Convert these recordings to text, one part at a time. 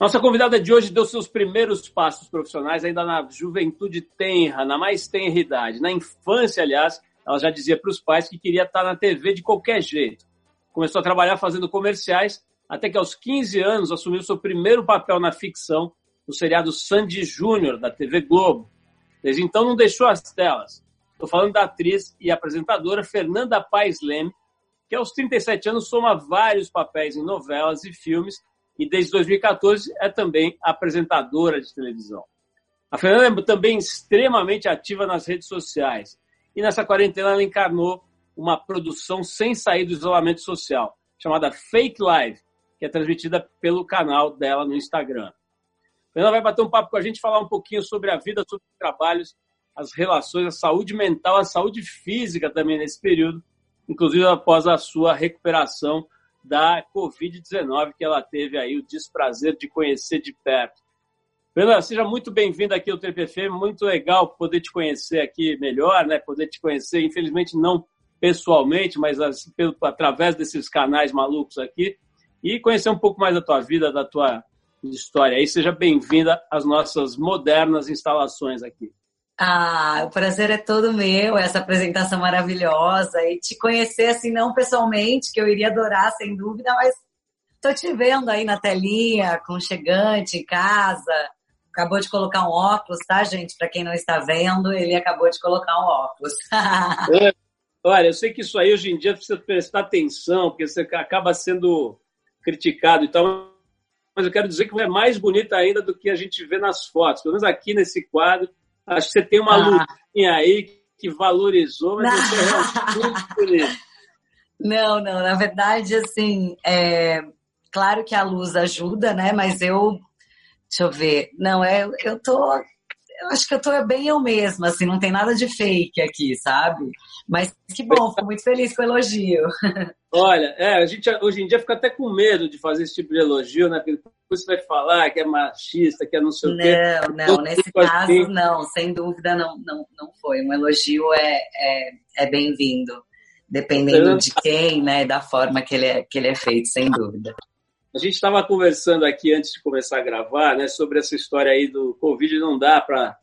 Nossa convidada de hoje deu seus primeiros passos profissionais ainda na juventude tenra, na mais tenra idade. Na infância, aliás, ela já dizia para os pais que queria estar na TV de qualquer jeito. Começou a trabalhar fazendo comerciais, até que aos 15 anos assumiu seu primeiro papel na ficção no seriado Sandy Júnior, da TV Globo. Desde então não deixou as telas. Estou falando da atriz e apresentadora Fernanda Paes Leme, que aos 37 anos soma vários papéis em novelas e filmes e desde 2014 é também apresentadora de televisão. A Fernanda é também extremamente ativa nas redes sociais e nessa quarentena ela encarnou uma produção sem sair do isolamento social, chamada Fake Live, que é transmitida pelo canal dela no Instagram. A Fernanda vai bater um papo com a gente, falar um pouquinho sobre a vida, sobre os trabalhos, as relações, a saúde mental, a saúde física também nesse período, inclusive após a sua recuperação da Covid-19 que ela teve aí o desprazer de conhecer de perto. Fernanda, seja muito bem-vinda aqui ao TPF, muito legal poder te conhecer aqui melhor, né? Poder te conhecer, infelizmente não pessoalmente, mas assim, pelo, através desses canais malucos aqui e conhecer um pouco mais da tua vida, da tua história. Aí seja bem-vinda às nossas modernas instalações aqui. Ah, o prazer é todo meu, essa apresentação maravilhosa e te conhecer assim, não pessoalmente, que eu iria adorar, sem dúvida, mas tô te vendo aí na telinha, com chegante em casa. Acabou de colocar um óculos, tá, gente? Para quem não está vendo, ele acabou de colocar um óculos. é, olha, eu sei que isso aí hoje em dia precisa prestar atenção, porque você acaba sendo criticado e tal, mas eu quero dizer que é mais bonita ainda do que a gente vê nas fotos. Pelo menos aqui nesse quadro, Acho que você tem uma ah. luzinha aí que valorizou, mas não. você é muito bonito. Não, não, na verdade, assim, é, claro que a luz ajuda, né? Mas eu, deixa eu ver, não, é, eu tô, eu acho que eu tô bem eu mesma, assim, não tem nada de fake aqui, sabe? Mas que bom, fico muito feliz com o elogio. Olha, é, a gente hoje em dia fica até com medo de fazer esse tipo de elogio, né? Porque depois você vai falar que é machista, que é não sei o quê. Não, não, nesse caso assim. não, sem dúvida não, não, não foi. Um elogio é, é, é bem-vindo, dependendo de quem, né, da forma que ele é, que ele é feito, sem dúvida. A gente estava conversando aqui antes de começar a gravar, né, sobre essa história aí do Covid, não dá para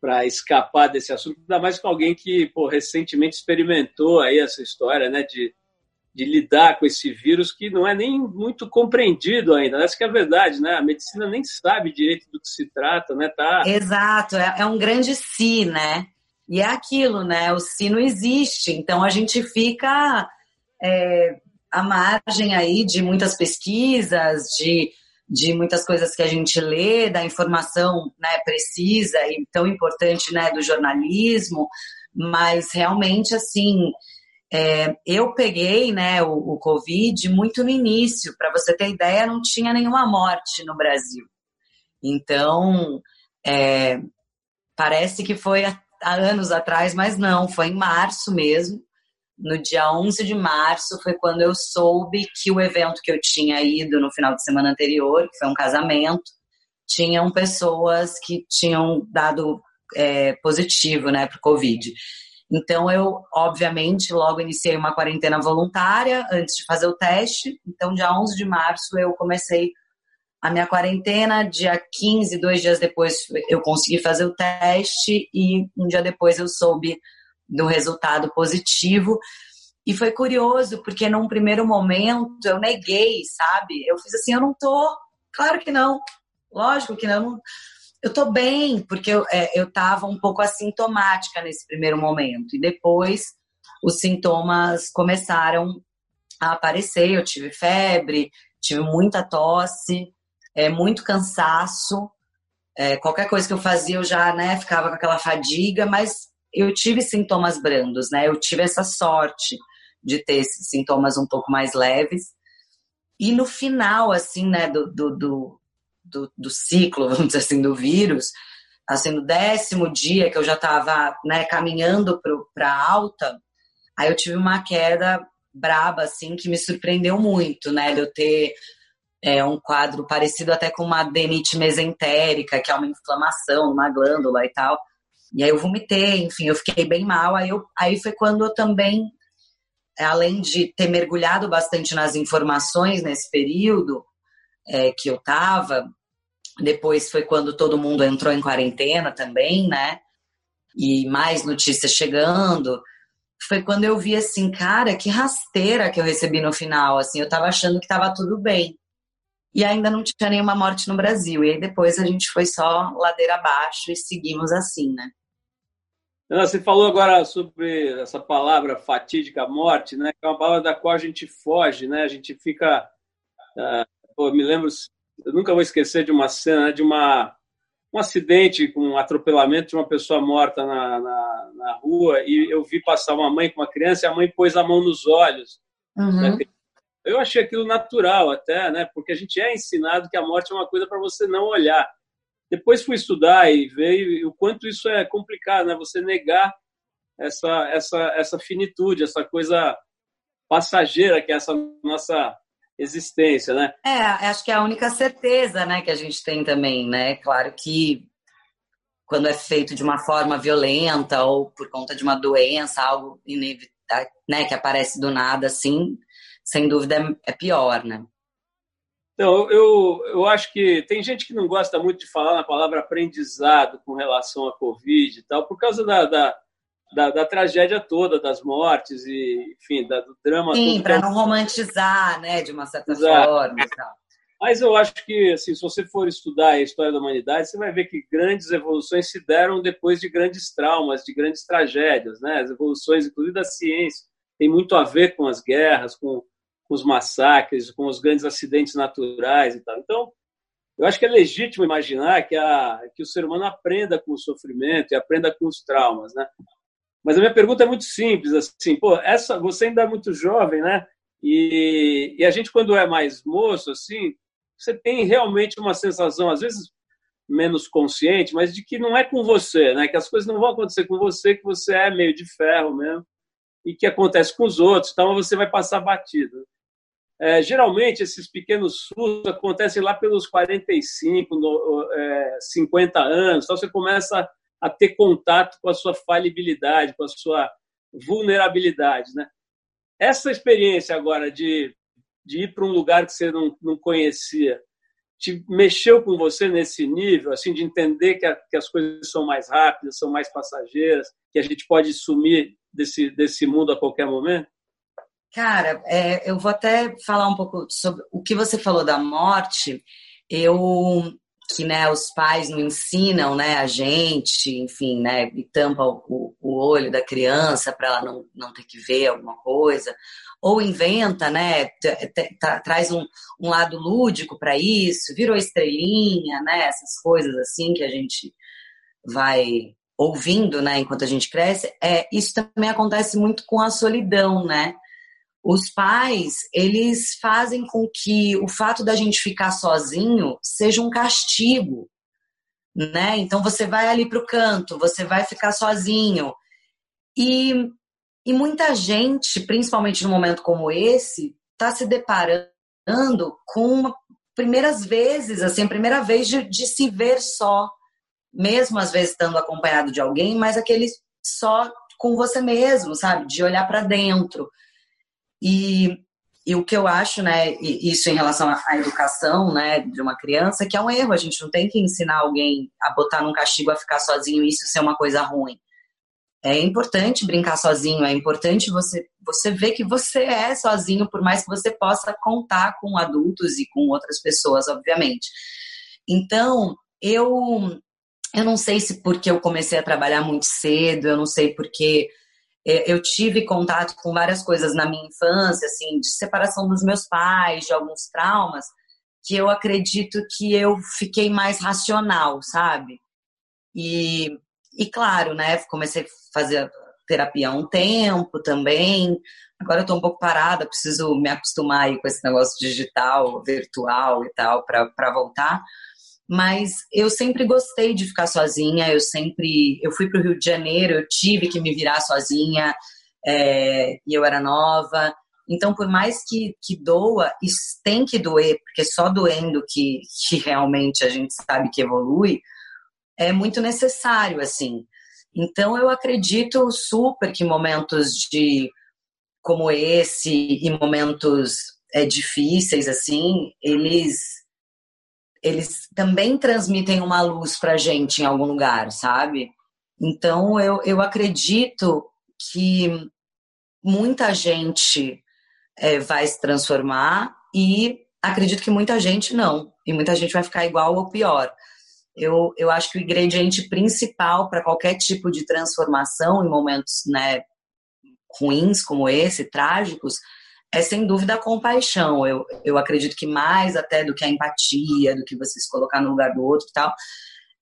para escapar desse assunto, ainda mais com alguém que pô, recentemente experimentou aí essa história, né, de de lidar com esse vírus que não é nem muito compreendido ainda. Essa que é a verdade, né? A medicina nem sabe direito do que se trata, né? Tá... Exato, é, é um grande si, né? E é aquilo, né? O si não existe, então a gente fica é, à margem aí de muitas pesquisas, de, de muitas coisas que a gente lê, da informação né, precisa e tão importante né, do jornalismo, mas realmente, assim, é, eu peguei né, o, o Covid muito no início, para você ter ideia, não tinha nenhuma morte no Brasil. Então, é, parece que foi há, há anos atrás, mas não, foi em março mesmo. No dia 11 de março foi quando eu soube que o evento que eu tinha ido no final de semana anterior, que foi um casamento, tinham pessoas que tinham dado é, positivo né, para o Covid. Então, eu, obviamente, logo iniciei uma quarentena voluntária antes de fazer o teste. Então, dia 11 de março, eu comecei a minha quarentena. Dia 15, dois dias depois, eu consegui fazer o teste. E um dia depois, eu soube do resultado positivo. E foi curioso, porque num primeiro momento eu neguei, sabe? Eu fiz assim: eu não tô. Claro que não. Lógico que não eu tô bem, porque eu, é, eu tava um pouco assintomática nesse primeiro momento. E depois os sintomas começaram a aparecer. Eu tive febre, tive muita tosse, é, muito cansaço. É, qualquer coisa que eu fazia, eu já né, ficava com aquela fadiga, mas eu tive sintomas brandos, né? Eu tive essa sorte de ter esses sintomas um pouco mais leves. E no final, assim, né, do, do, do do, do ciclo, vamos dizer assim, do vírus, assim, no décimo dia que eu já estava né, caminhando para alta, aí eu tive uma queda braba, assim, que me surpreendeu muito, né? De eu ter é, um quadro parecido até com uma adenite mesentérica, que é uma inflamação numa glândula e tal. E aí eu vomitei, enfim, eu fiquei bem mal. Aí, eu, aí foi quando eu também, além de ter mergulhado bastante nas informações nesse período é, que eu tava, depois foi quando todo mundo entrou em quarentena também, né? E mais notícias chegando. Foi quando eu vi assim, cara, que rasteira que eu recebi no final. Assim, eu tava achando que tava tudo bem. E ainda não tinha nenhuma morte no Brasil. E aí depois a gente foi só ladeira abaixo e seguimos assim, né? Você falou agora sobre essa palavra fatídica morte, né? Que é uma palavra da qual a gente foge, né? A gente fica. Uh, me lembro eu nunca vou esquecer de uma cena, de uma, um acidente, com um atropelamento de uma pessoa morta na, na, na, rua, e eu vi passar uma mãe com uma criança e a mãe pôs a mão nos olhos. Uhum. Eu achei aquilo natural até, né? Porque a gente é ensinado que a morte é uma coisa para você não olhar. Depois fui estudar e ver o quanto isso é complicado, né? Você negar essa, essa, essa finitude, essa coisa passageira que é essa nossa existência, né? É, acho que é a única certeza, né, que a gente tem também, né? Claro que quando é feito de uma forma violenta ou por conta de uma doença, algo inevitável, né, que aparece do nada, assim, sem dúvida é pior, né? Então, eu, eu acho que tem gente que não gosta muito de falar na palavra aprendizado com relação à Covid e tal, por causa da, da da, da, tragédia toda, das mortes e, enfim, da, do drama Sim, para não romantizar, né, de uma certa Exato. forma e tal. Mas eu acho que, assim, se você for estudar a história da humanidade, você vai ver que grandes evoluções se deram depois de grandes traumas, de grandes tragédias, né? As evoluções, inclusive da ciência, tem muito a ver com as guerras, com, com os massacres, com os grandes acidentes naturais e tal. Então, eu acho que é legítimo imaginar que, a, que o ser humano aprenda com o sofrimento e aprenda com os traumas, né? Mas a minha pergunta é muito simples, assim, pô, essa, você ainda é muito jovem, né? E, e a gente, quando é mais moço, assim, você tem realmente uma sensação, às vezes menos consciente, mas de que não é com você, né? Que as coisas não vão acontecer com você, que você é meio de ferro mesmo, e que acontece com os outros, então você vai passar batido. É, geralmente, esses pequenos surtos acontecem lá pelos 45, no, é, 50 anos, então você começa a ter contato com a sua falibilidade, com a sua vulnerabilidade, né? Essa experiência agora de, de ir para um lugar que você não, não conhecia, te mexeu com você nesse nível, assim, de entender que, a, que as coisas são mais rápidas, são mais passageiras, que a gente pode sumir desse, desse mundo a qualquer momento? Cara, é, eu vou até falar um pouco sobre o que você falou da morte. Eu que né, os pais não ensinam né, a gente, enfim, né, e tampa o, o olho da criança para ela não, não ter que ver alguma coisa, ou inventa, né, traz um, um lado lúdico para isso, virou estrelinha, né, essas coisas assim que a gente vai ouvindo, né, enquanto a gente cresce, é, isso também acontece muito com a solidão, né, os pais, eles fazem com que o fato da gente ficar sozinho seja um castigo, né? Então você vai ali para o canto, você vai ficar sozinho. E, e muita gente, principalmente num momento como esse, está se deparando com primeiras vezes, assim, primeira vez de, de se ver só, mesmo às vezes estando acompanhado de alguém, mas aquele só com você mesmo, sabe? De olhar para dentro. E, e o que eu acho, né, isso em relação à educação, né, de uma criança, que é um erro. A gente não tem que ensinar alguém a botar num castigo a ficar sozinho e isso ser uma coisa ruim. É importante brincar sozinho, é importante você, você ver que você é sozinho, por mais que você possa contar com adultos e com outras pessoas, obviamente. Então, eu, eu não sei se porque eu comecei a trabalhar muito cedo, eu não sei porque é, eu tive contato com várias coisas na minha infância, assim, de separação dos meus pais, de alguns traumas, que eu acredito que eu fiquei mais racional, sabe? E, e claro, né, comecei a fazer terapia há um tempo também. Agora eu tô um pouco parada, preciso me acostumar aí com esse negócio digital, virtual e tal, para voltar. Mas eu sempre gostei de ficar sozinha, eu sempre. Eu fui para o Rio de Janeiro, eu tive que me virar sozinha, é, e eu era nova. Então, por mais que, que doa, isso tem que doer, porque só doendo que, que realmente a gente sabe que evolui, é muito necessário, assim. Então, eu acredito super que momentos de como esse e momentos é, difíceis, assim, eles eles também transmitem uma luz pra gente em algum lugar, sabe? Então, eu, eu acredito que muita gente é, vai se transformar e acredito que muita gente não. E muita gente vai ficar igual ou pior. Eu, eu acho que o ingrediente principal para qualquer tipo de transformação em momentos né, ruins como esse, trágicos, é sem dúvida a compaixão. Eu, eu acredito que mais até do que a empatia, do que você se colocar no lugar do outro e tal,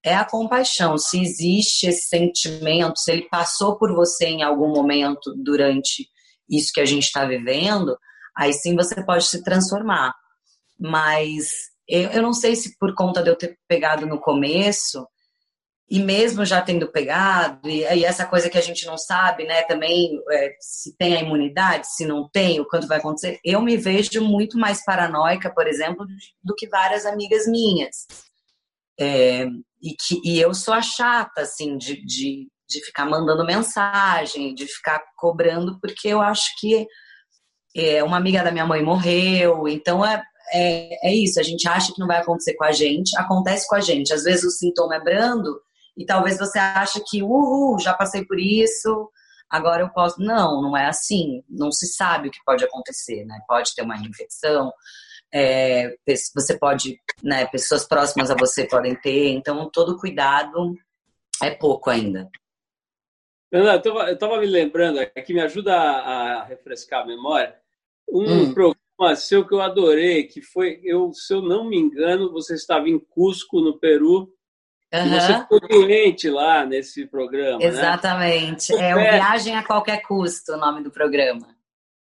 é a compaixão. Se existe esse sentimento, se ele passou por você em algum momento durante isso que a gente está vivendo, aí sim você pode se transformar. Mas eu, eu não sei se por conta de eu ter pegado no começo, e mesmo já tendo pegado, e, e essa coisa que a gente não sabe, né, também é, se tem a imunidade, se não tem, o quanto vai acontecer, eu me vejo muito mais paranoica, por exemplo, do que várias amigas minhas. É, e, que, e eu sou a chata, assim, de, de, de ficar mandando mensagem, de ficar cobrando, porque eu acho que é, uma amiga da minha mãe morreu, então é, é, é, isso, a gente acha que não vai acontecer com a gente, acontece com a gente. Às vezes o sintoma é brando e talvez você ache que, uhul, já passei por isso, agora eu posso. Não, não é assim. Não se sabe o que pode acontecer, né? Pode ter uma reinfecção, é, você pode, né, pessoas próximas a você podem ter, então todo cuidado é pouco ainda. Eu estava me lembrando, aqui me ajuda a, a refrescar a memória, um hum. programa seu que eu adorei, que foi, eu, se eu não me engano, você estava em Cusco, no Peru, uhum. você ficou doente lá nesse programa. Né? Exatamente. Né? É o Viagem a Qualquer Custo, o nome do programa.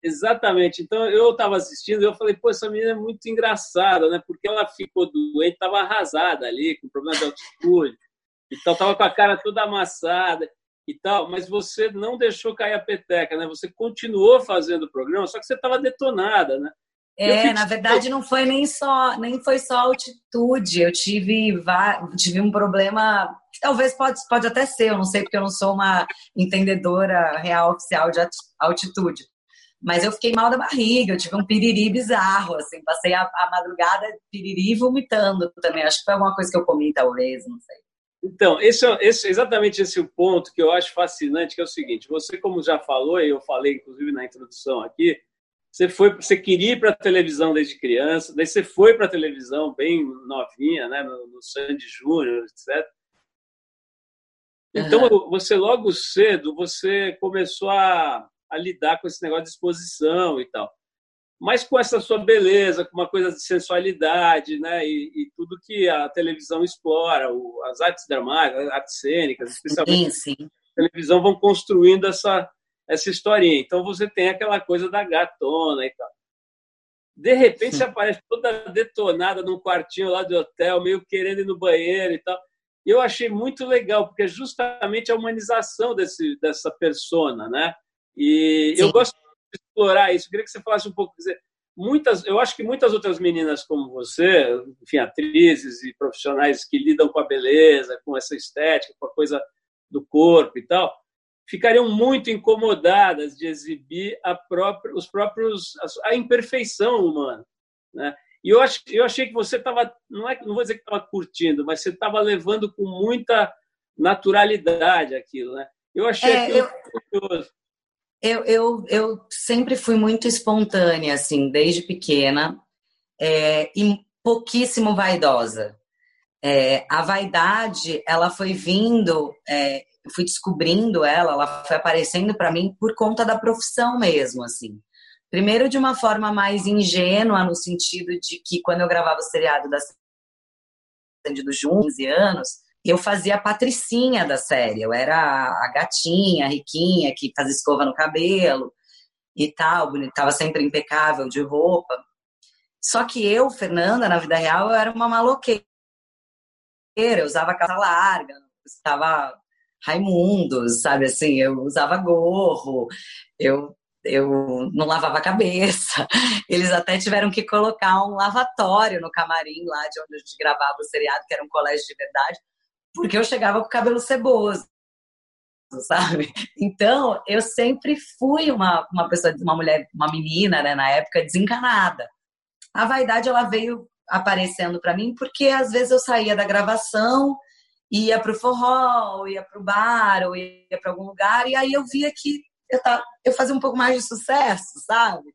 Exatamente. Então eu estava assistindo e eu falei, pô, essa menina é muito engraçada, né? Porque ela ficou doente, estava arrasada ali, com problema de altitude e tal, estava com a cara toda amassada e tal, mas você não deixou cair a peteca, né? Você continuou fazendo o programa, só que você estava detonada, né? É, na verdade não foi nem só, nem foi só altitude. Eu tive, tive um problema, talvez pode, pode até ser, eu não sei porque eu não sou uma entendedora real oficial de altitude. Mas eu fiquei mal da barriga, eu tive um piriri bizarro, assim, passei a, a madrugada piriri vomitando também. Acho que foi alguma coisa que eu comi, talvez, não sei. Então, esse, é, esse, exatamente esse é o ponto que eu acho fascinante, que é o seguinte: você, como já falou, e eu falei inclusive na introdução aqui, você foi, você queria ir para a televisão desde criança, daí você foi para a televisão bem novinha, né, no, no Sandy Júnior, etc. Então, uhum. você logo cedo você começou a, a lidar com esse negócio de exposição e tal mas com essa sua beleza, com uma coisa de sensualidade, né? E, e tudo que a televisão explora, o, as artes dramáticas, as artes cênicas, especialmente sim, sim. a televisão vão construindo essa essa historinha. Então você tem aquela coisa da gatona e tal. De repente sim. você aparece toda detonada num quartinho lá do hotel, meio querendo ir no banheiro e tal. E eu achei muito legal, porque é justamente a humanização desse, dessa persona, né? E eu gosto explorar isso. Eu queria que você falasse um pouco, dizer, muitas, eu acho que muitas outras meninas como você, enfim, atrizes e profissionais que lidam com a beleza, com essa estética, com a coisa do corpo e tal, ficariam muito incomodadas de exibir a própria, os próprios a imperfeição humana, né? E eu, eu achei que você estava, não, é, não vou dizer que estava curtindo, mas você estava levando com muita naturalidade aquilo, né? Eu achei é, eu... curioso. Eu, eu, eu sempre fui muito espontânea, assim, desde pequena, é, e pouquíssimo vaidosa. É, a vaidade, ela foi vindo, é, fui descobrindo ela, ela foi aparecendo para mim por conta da profissão mesmo, assim. Primeiro de uma forma mais ingênua, no sentido de que quando eu gravava o seriado da Sandy dos 15 anos, eu fazia a patricinha da série. Eu era a gatinha, a riquinha, que fazia escova no cabelo e tal, estava sempre impecável de roupa. Só que eu, Fernanda, na vida real, eu era uma maloqueira eu usava calça larga, estava Raimundos, sabe assim, eu usava gorro, eu eu não lavava a cabeça. Eles até tiveram que colocar um lavatório no camarim lá de onde a gente gravava o seriado, que era um colégio de verdade, porque eu chegava com o cabelo ceboso, sabe? Então, eu sempre fui uma, uma pessoa, uma mulher, uma menina, né, na época, desencanada. A vaidade, ela veio aparecendo para mim porque às vezes eu saía da gravação, ia pro forró, ia pro bar, ou ia para algum lugar, e aí eu via que eu, tava, eu fazia um pouco mais de sucesso, sabe?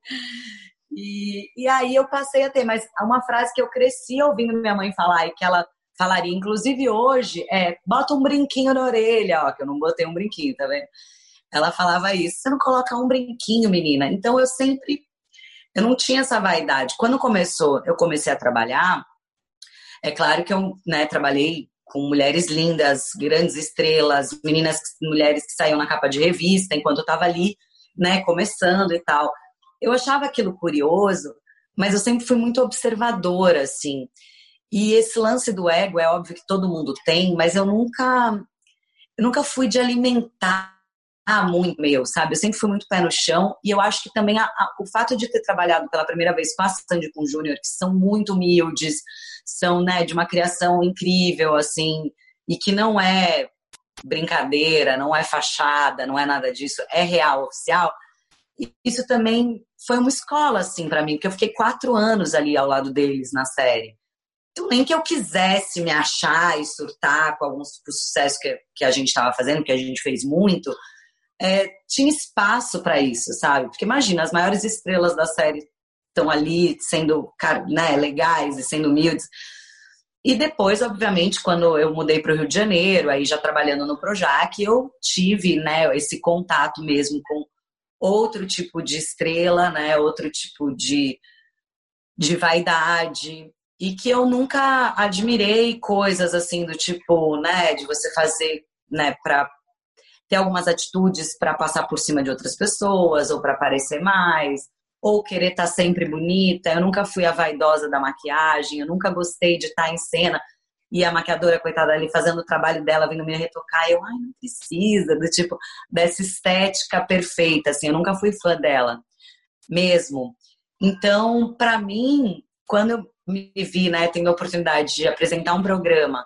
E, e aí eu passei a ter, mas uma frase que eu cresci ouvindo minha mãe falar e que ela falaria, inclusive hoje, é bota um brinquinho na orelha, ó, que eu não botei um brinquinho, tá vendo? Ela falava isso, você não coloca um brinquinho, menina. Então eu sempre, eu não tinha essa vaidade. Quando começou, eu comecei a trabalhar, é claro que eu né, trabalhei com mulheres lindas, grandes estrelas, meninas, mulheres que saíam na capa de revista enquanto eu estava ali, né, começando e tal. Eu achava aquilo curioso, mas eu sempre fui muito observadora, assim. E esse lance do ego é óbvio que todo mundo tem, mas eu nunca, eu nunca fui de alimentar muito meu, sabe? Eu sempre fui muito pé no chão e eu acho que também a, a, o fato de ter trabalhado pela primeira vez com a Sandy com o Júnior, que são muito humildes, são né, de uma criação incrível, assim, e que não é brincadeira, não é fachada, não é nada disso, é real, oficial. Isso também foi uma escola, assim, para mim, porque eu fiquei quatro anos ali ao lado deles na série. Então, nem que eu quisesse me achar e surtar com alguns sucessos que, que a gente estava fazendo, que a gente fez muito, é, tinha espaço para isso, sabe? Porque imagina, as maiores estrelas da série estão ali sendo né, legais e sendo humildes. E depois, obviamente, quando eu mudei para o Rio de Janeiro, aí já trabalhando no Projac, eu tive né, esse contato mesmo com outro tipo de estrela, né, outro tipo de, de vaidade. E que eu nunca admirei coisas assim do tipo, né, de você fazer, né, para ter algumas atitudes para passar por cima de outras pessoas ou para parecer mais ou querer estar tá sempre bonita. Eu nunca fui a vaidosa da maquiagem, eu nunca gostei de estar tá em cena e a maquiadora, coitada ali, fazendo o trabalho dela, vindo me retocar. Eu, ai, não precisa, do tipo, dessa estética perfeita, assim, eu nunca fui fã dela, mesmo. Então, para mim, quando eu me vi, né, tendo a oportunidade de apresentar um programa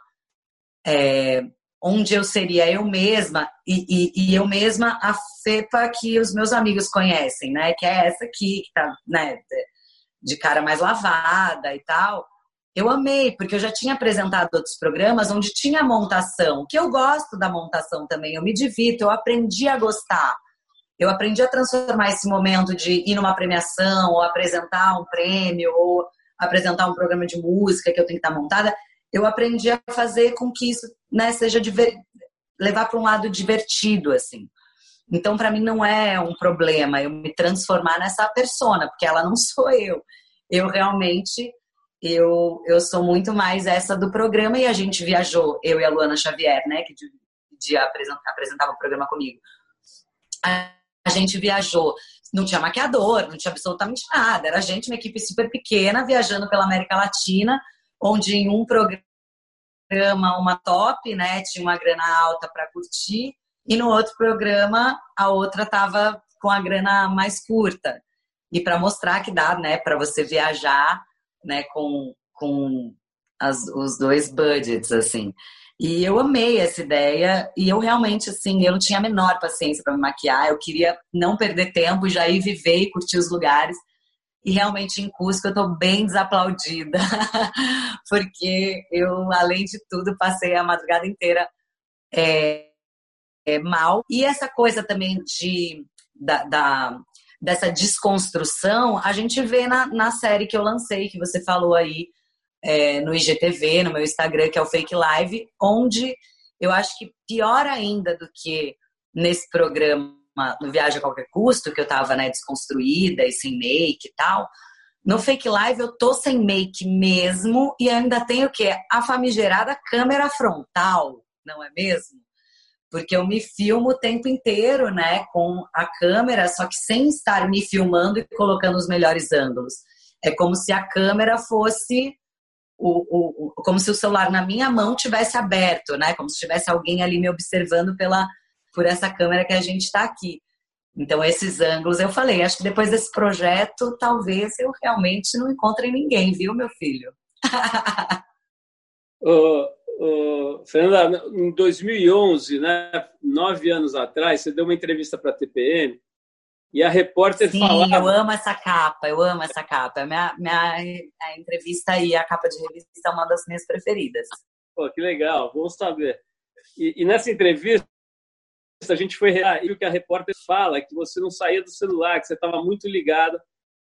é, onde eu seria eu mesma e, e, e, eu mesma a Fepa que os meus amigos conhecem, né? Que é essa aqui, que tá, né, de cara mais lavada e tal. Eu amei, porque eu já tinha apresentado outros programas onde tinha montação, que eu gosto da montação também, eu me divirto, eu aprendi a gostar. Eu aprendi a transformar esse momento de ir numa premiação, ou apresentar um prêmio, ou apresentar um programa de música que eu tenho que estar montada eu aprendi a fazer com que isso né, seja diver... levar para um lado divertido, assim. Então, para mim, não é um problema eu me transformar nessa persona, porque ela não sou eu. Eu realmente, eu, eu sou muito mais essa do programa e a gente viajou, eu e a Luana Xavier, né, que de, de apresentava o programa comigo. A, a gente viajou, não tinha maquiador, não tinha absolutamente nada, era a gente, uma equipe super pequena, viajando pela América Latina, onde em um programa uma top, né, tinha uma grana alta para curtir, e no outro programa a outra tava com a grana mais curta. E para mostrar que dá, né, para você viajar, né, com, com as, os dois budgets, assim. E eu amei essa ideia e eu realmente, assim, eu não tinha a menor paciência para me maquiar, eu queria não perder tempo, já ir viver e curtir os lugares. E realmente em Cusco eu estou bem desaplaudida, porque eu, além de tudo, passei a madrugada inteira é, é, mal. E essa coisa também de, da, da, dessa desconstrução, a gente vê na, na série que eu lancei, que você falou aí é, no IGTV, no meu Instagram, que é o Fake Live, onde eu acho que pior ainda do que nesse programa no Viagem a Qualquer Custo, que eu tava, né, desconstruída e sem make e tal. No Fake Live eu tô sem make mesmo e ainda tenho o quê? A famigerada câmera frontal, não é mesmo? Porque eu me filmo o tempo inteiro, né, com a câmera, só que sem estar me filmando e colocando os melhores ângulos. É como se a câmera fosse o, o, como se o celular na minha mão tivesse aberto, né? Como se tivesse alguém ali me observando pela por essa câmera que a gente está aqui. Então, esses ângulos, eu falei, acho que depois desse projeto, talvez eu realmente não encontre ninguém, viu, meu filho? uh, Fernanda, em 2011, né, nove anos atrás, você deu uma entrevista para a TPM e a repórter Sim, falava... eu amo essa capa, eu amo essa capa. Minha, minha a entrevista e a capa de revista é uma das minhas preferidas. Pô, que legal, vamos saber. E, e nessa entrevista, a gente foi e o que a repórter fala, que você não saía do celular, que você estava muito ligada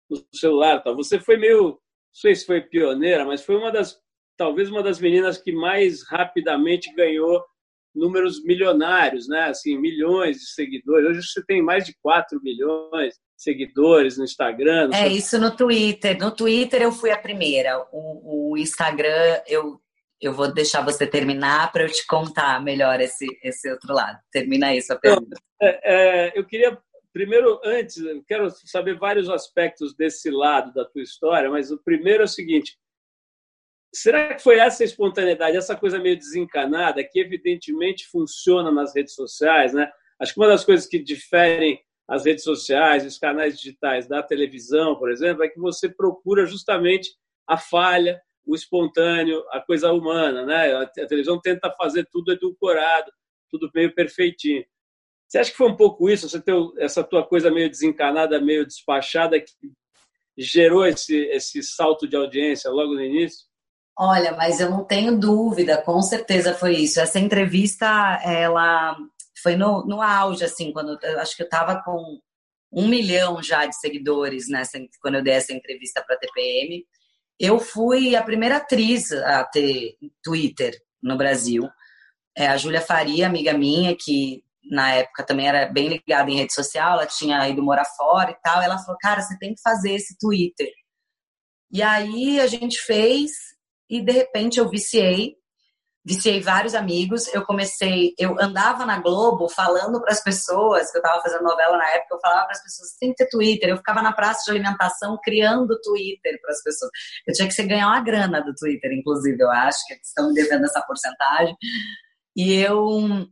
no celular. Tá? Você foi meio, não sei se foi pioneira, mas foi uma das, talvez uma das meninas que mais rapidamente ganhou números milionários, né? Assim, milhões de seguidores. Hoje você tem mais de 4 milhões de seguidores no Instagram. No é, seu... isso no Twitter. No Twitter eu fui a primeira. O, o Instagram eu eu vou deixar você terminar para eu te contar melhor esse, esse outro lado. Termina aí sua pergunta. É, é, eu queria, primeiro, antes, eu quero saber vários aspectos desse lado da tua história, mas o primeiro é o seguinte: será que foi essa espontaneidade, essa coisa meio desencanada, que evidentemente funciona nas redes sociais, né? Acho que uma das coisas que diferem as redes sociais, os canais digitais da televisão, por exemplo, é que você procura justamente a falha, o espontâneo, a coisa humana, né? A televisão tenta fazer tudo edulcorado, tudo meio perfeitinho. Você acha que foi um pouco isso? Você tem essa tua coisa meio desencanada, meio despachada que gerou esse esse salto de audiência logo no início? Olha, mas eu não tenho dúvida, com certeza foi isso. Essa entrevista, ela foi no, no auge, assim, quando eu acho que eu estava com um milhão já de seguidores nessa, quando eu dei essa entrevista para a TPM. Eu fui a primeira atriz a ter Twitter no Brasil. É a Júlia Faria, amiga minha, que na época também era bem ligada em rede social, ela tinha ido morar fora e tal. Ela falou: Cara, você tem que fazer esse Twitter. E aí a gente fez, e de repente eu viciei viciei vários amigos. Eu comecei, eu andava na Globo falando para as pessoas, que eu estava fazendo novela na época, eu falava para as pessoas, tem que ter Twitter. Eu ficava na praça de alimentação criando Twitter para as pessoas. Eu tinha que ser ganhar uma grana do Twitter, inclusive, eu acho que estão me devendo essa porcentagem. E eu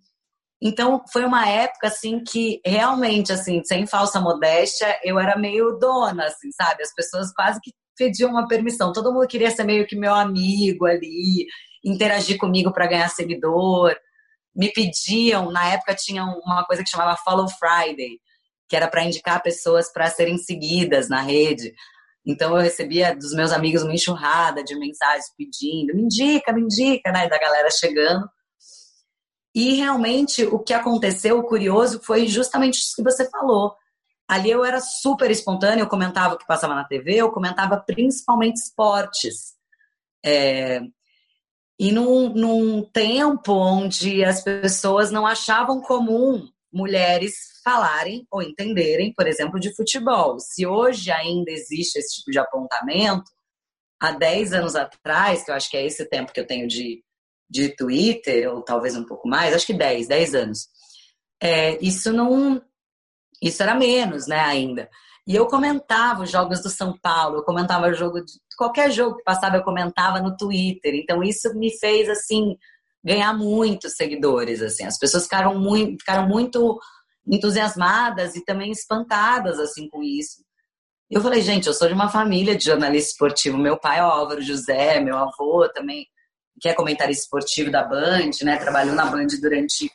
então foi uma época assim que realmente assim, sem falsa modéstia, eu era meio dona assim, sabe? As pessoas quase que pediam uma permissão. Todo mundo queria ser meio que meu amigo ali interagir comigo para ganhar seguidor. Me pediam, na época tinha uma coisa que chamava Follow Friday, que era para indicar pessoas para serem seguidas na rede. Então eu recebia dos meus amigos uma enxurrada de mensagens pedindo, me indica, me indica, né, da galera chegando. E realmente o que aconteceu, o curioso, foi justamente isso que você falou. Ali eu era super espontânea, eu comentava o que passava na TV, eu comentava principalmente esportes. É, e num, num tempo onde as pessoas não achavam comum mulheres falarem ou entenderem, por exemplo, de futebol. Se hoje ainda existe esse tipo de apontamento, há 10 anos atrás, que eu acho que é esse tempo que eu tenho de, de Twitter, ou talvez um pouco mais, acho que 10, 10 anos. É, isso não. Isso era menos, né, ainda. E eu comentava os jogos do São Paulo, eu comentava o jogo de qualquer jogo que passava, eu comentava no Twitter. Então isso me fez assim ganhar muitos seguidores, assim. As pessoas ficaram muito, ficaram muito entusiasmadas e também espantadas assim com isso. Eu falei, gente, eu sou de uma família de jornalista esportivo. Meu pai é o Álvaro José, meu avô também, que é comentarista esportivo da Band, né? Trabalhou na Band durante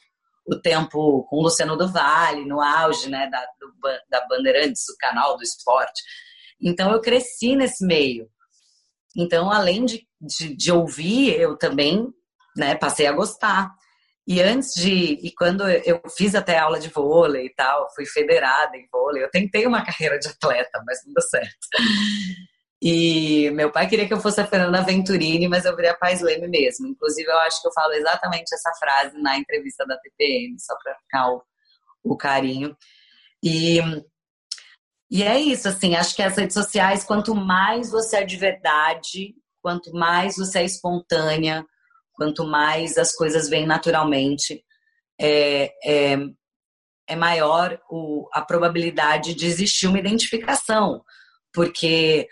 o tempo com o Luciano do Vale, no auge né, da, do, da Bandeirantes, o canal do esporte. Então eu cresci nesse meio. Então, além de, de, de ouvir, eu também né, passei a gostar. E antes de. E quando eu fiz até aula de vôlei e tal, fui federada em vôlei, eu tentei uma carreira de atleta, mas não deu certo. E meu pai queria que eu fosse a Fernanda Venturini, mas eu virei a Paz Leme mesmo. Inclusive, eu acho que eu falo exatamente essa frase na entrevista da TPM, só para ficar o, o carinho. E, e é isso, assim, acho que as redes sociais, quanto mais você é de verdade, quanto mais você é espontânea, quanto mais as coisas vêm naturalmente, é, é, é maior o, a probabilidade de existir uma identificação. Porque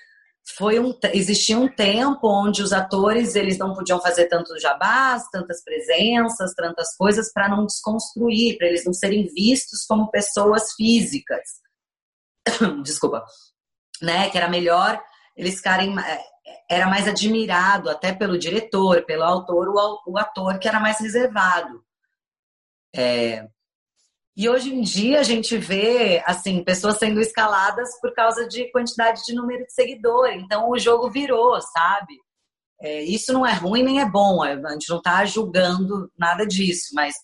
foi um, existia um tempo onde os atores eles não podiam fazer tantos jabás, tantas presenças, tantas coisas para não desconstruir, para eles não serem vistos como pessoas físicas. Desculpa, né? Que era melhor eles ficarem é, era mais admirado até pelo diretor, pelo autor, o, ator que era mais reservado. É, e hoje em dia a gente vê assim pessoas sendo escaladas por causa de quantidade de número de seguidor. Então o jogo virou, sabe? É, isso não é ruim nem é bom. A gente não está julgando nada disso, mas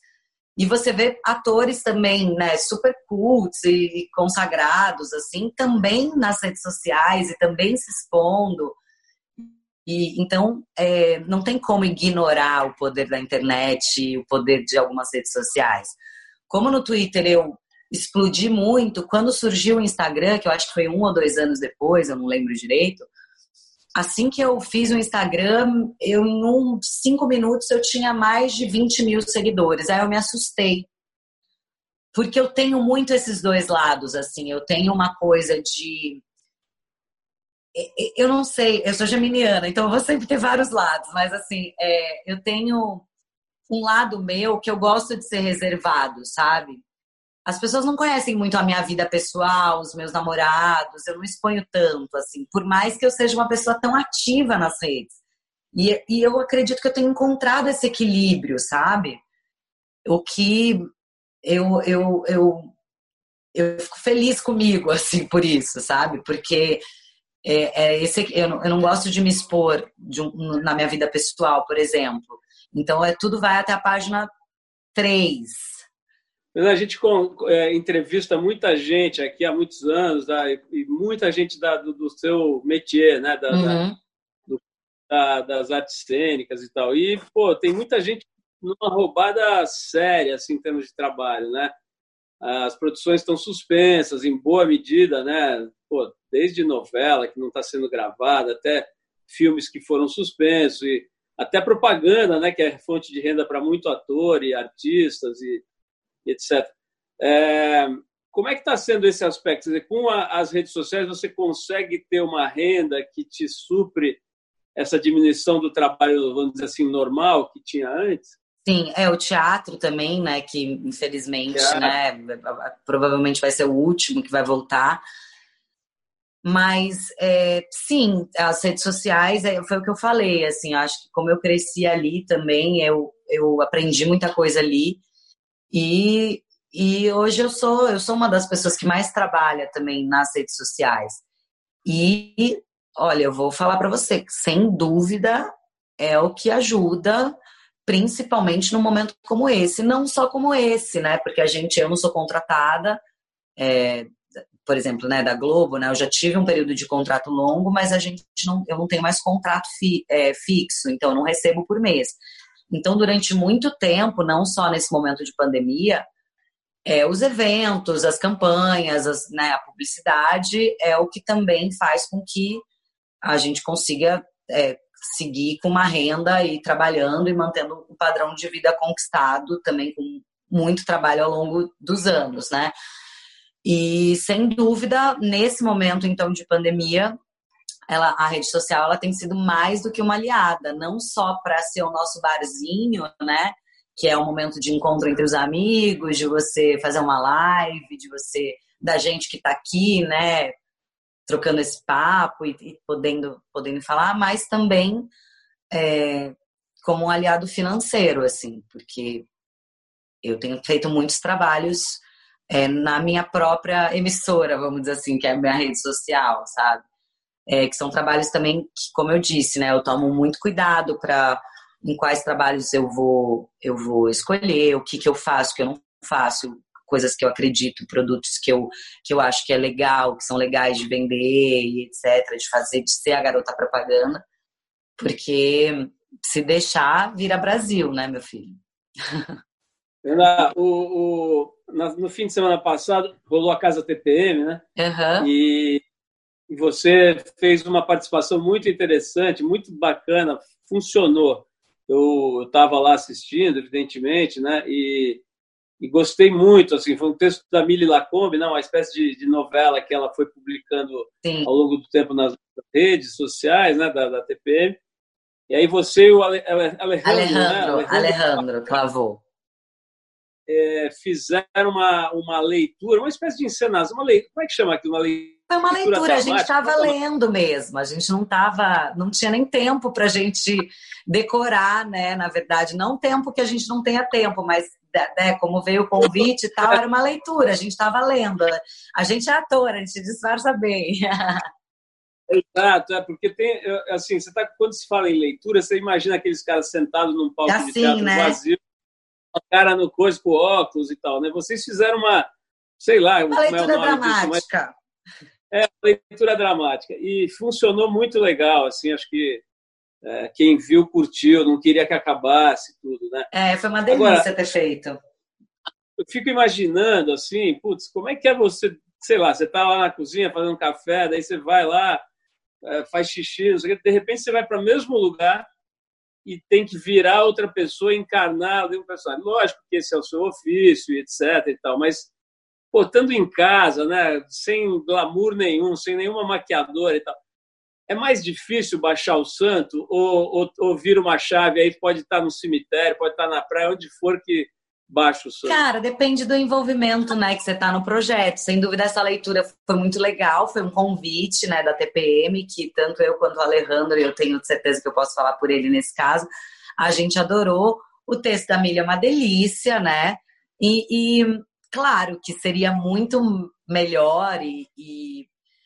e você vê atores também, né, super cults e consagrados assim, também nas redes sociais e também se expondo. E então é, não tem como ignorar o poder da internet, o poder de algumas redes sociais. Como no Twitter eu explodi muito, quando surgiu o Instagram, que eu acho que foi um ou dois anos depois, eu não lembro direito, assim que eu fiz o Instagram, eu em uns cinco minutos eu tinha mais de 20 mil seguidores. Aí eu me assustei. Porque eu tenho muito esses dois lados, assim. Eu tenho uma coisa de. Eu não sei, eu sou geminiana, então eu vou sempre ter vários lados, mas assim, é, eu tenho um lado meu que eu gosto de ser reservado, sabe? As pessoas não conhecem muito a minha vida pessoal, os meus namorados, eu não exponho tanto, assim, por mais que eu seja uma pessoa tão ativa nas redes. E, e eu acredito que eu tenho encontrado esse equilíbrio, sabe? O que eu, eu, eu, eu fico feliz comigo, assim, por isso, sabe? Porque é, é esse, eu, não, eu não gosto de me expor de um, na minha vida pessoal, por exemplo. Então, é, tudo vai até a página 3. Mas a gente é, entrevista muita gente aqui há muitos anos, tá? e muita gente da, do, do, seu métier, né? Da, uhum. da, do, da, das artes cênicas e tal. E, pô, tem muita gente numa roubada séria, assim, em termos de trabalho, né? As produções estão suspensas em boa medida, né? Pô, desde novela que não está sendo gravada, até filmes que foram suspensos e até propaganda, né, que é fonte de renda para muito ator e artistas e, e etc. É, como é que está sendo esse aspecto? Dizer, com a, as redes sociais você consegue ter uma renda que te supre essa diminuição do trabalho, vamos dizer assim, normal que tinha antes? Sim, é o teatro também, né? Que infelizmente, teatro. né? Provavelmente vai ser o último que vai voltar. Mas, é, sim, as redes sociais, é, foi o que eu falei, assim, acho que como eu cresci ali também, eu, eu aprendi muita coisa ali. E, e hoje eu sou, eu sou uma das pessoas que mais trabalha também nas redes sociais. E, olha, eu vou falar para você sem dúvida, é o que ajuda principalmente num momento como esse, não só como esse, né? Porque a gente, eu não sou contratada, é, por exemplo, né, da Globo, né, eu já tive um período de contrato longo, mas a gente não, eu não tenho mais contrato fi, é, fixo, então eu não recebo por mês. Então, durante muito tempo, não só nesse momento de pandemia, é, os eventos, as campanhas, as, né, a publicidade é o que também faz com que a gente consiga é, seguir com uma renda e trabalhando e mantendo o padrão de vida conquistado também com muito trabalho ao longo dos anos, né? E sem dúvida, nesse momento então de pandemia, ela, a rede social ela tem sido mais do que uma aliada, não só para ser o nosso barzinho, né? Que é um momento de encontro entre os amigos, de você fazer uma live, de você, da gente que está aqui, né? Trocando esse papo e, e, podendo, podendo falar, mas também é, como um aliado financeiro, assim, porque eu tenho feito muitos trabalhos é, na minha própria emissora, vamos dizer assim, que é a minha rede social, sabe? É, que são trabalhos também que, como eu disse, né, eu tomo muito cuidado para em quais trabalhos eu vou eu vou escolher, o que que eu faço, o que eu não faço, coisas que eu acredito, produtos que eu que eu acho que é legal, que são legais de vender e etc, de fazer, de ser a garota propaganda, porque se deixar vira Brasil, né, meu filho? o, o, no fim de semana passado, rolou a Casa TPM, né? Uhum. E, você fez uma participação muito interessante, muito bacana, funcionou. Eu estava lá assistindo, evidentemente, né? E, e gostei muito, assim, foi um texto da Mili Lacombe, não, uma espécie de, de, novela que ela foi publicando Sim. ao longo do tempo nas redes sociais, né, da, da TPM. E aí você e o Ale, Alejandro, Alejandro, né? Alejandro, Alejandro Clavou. É, fizeram uma, uma leitura, uma espécie de encenação, uma leitura, como é que chama aquilo? Uma leitura foi uma leitura, a gente estava lendo mesmo, a gente não tava, não tinha nem tempo para a gente decorar, né? Na verdade, não tempo que a gente não tenha tempo, mas né, como veio o convite e tal, era uma leitura, a gente estava lendo. A gente é ator, a gente disfarça bem. Exato, é porque tem, assim, você tá, quando se fala em leitura, você imagina aqueles caras sentados num palco assim, de teatro né? vazio, a cara no coisa com óculos e tal, né? Vocês fizeram uma, sei lá, uma leitura é dramática. Disso. É, leitura dramática. E funcionou muito legal, assim, acho que é, quem viu curtiu, não queria que acabasse tudo, né? É, foi uma delícia Agora, ter feito. Eu fico imaginando, assim, putz, como é que é você, sei lá, você tá lá na cozinha fazendo café, daí você vai lá, é, faz xixi, não sei o que, de repente você vai para o mesmo lugar e tem que virar outra pessoa, encarnar o personagem. Lógico que esse é o seu ofício, etc e tal, mas pô, estando em casa, né, sem glamour nenhum, sem nenhuma maquiadora e tal, é mais difícil baixar o santo ou, ou, ou uma chave aí pode estar no cemitério, pode estar na praia, onde for que baixa o? Cara, depende do envolvimento, né, que você está no projeto. Sem dúvida essa leitura foi muito legal, foi um convite, né, da TPM que tanto eu quanto o Alejandro, eu tenho certeza que eu posso falar por ele nesse caso, a gente adorou. O texto da Milha é uma delícia, né? E, e Claro que seria muito melhor e, e,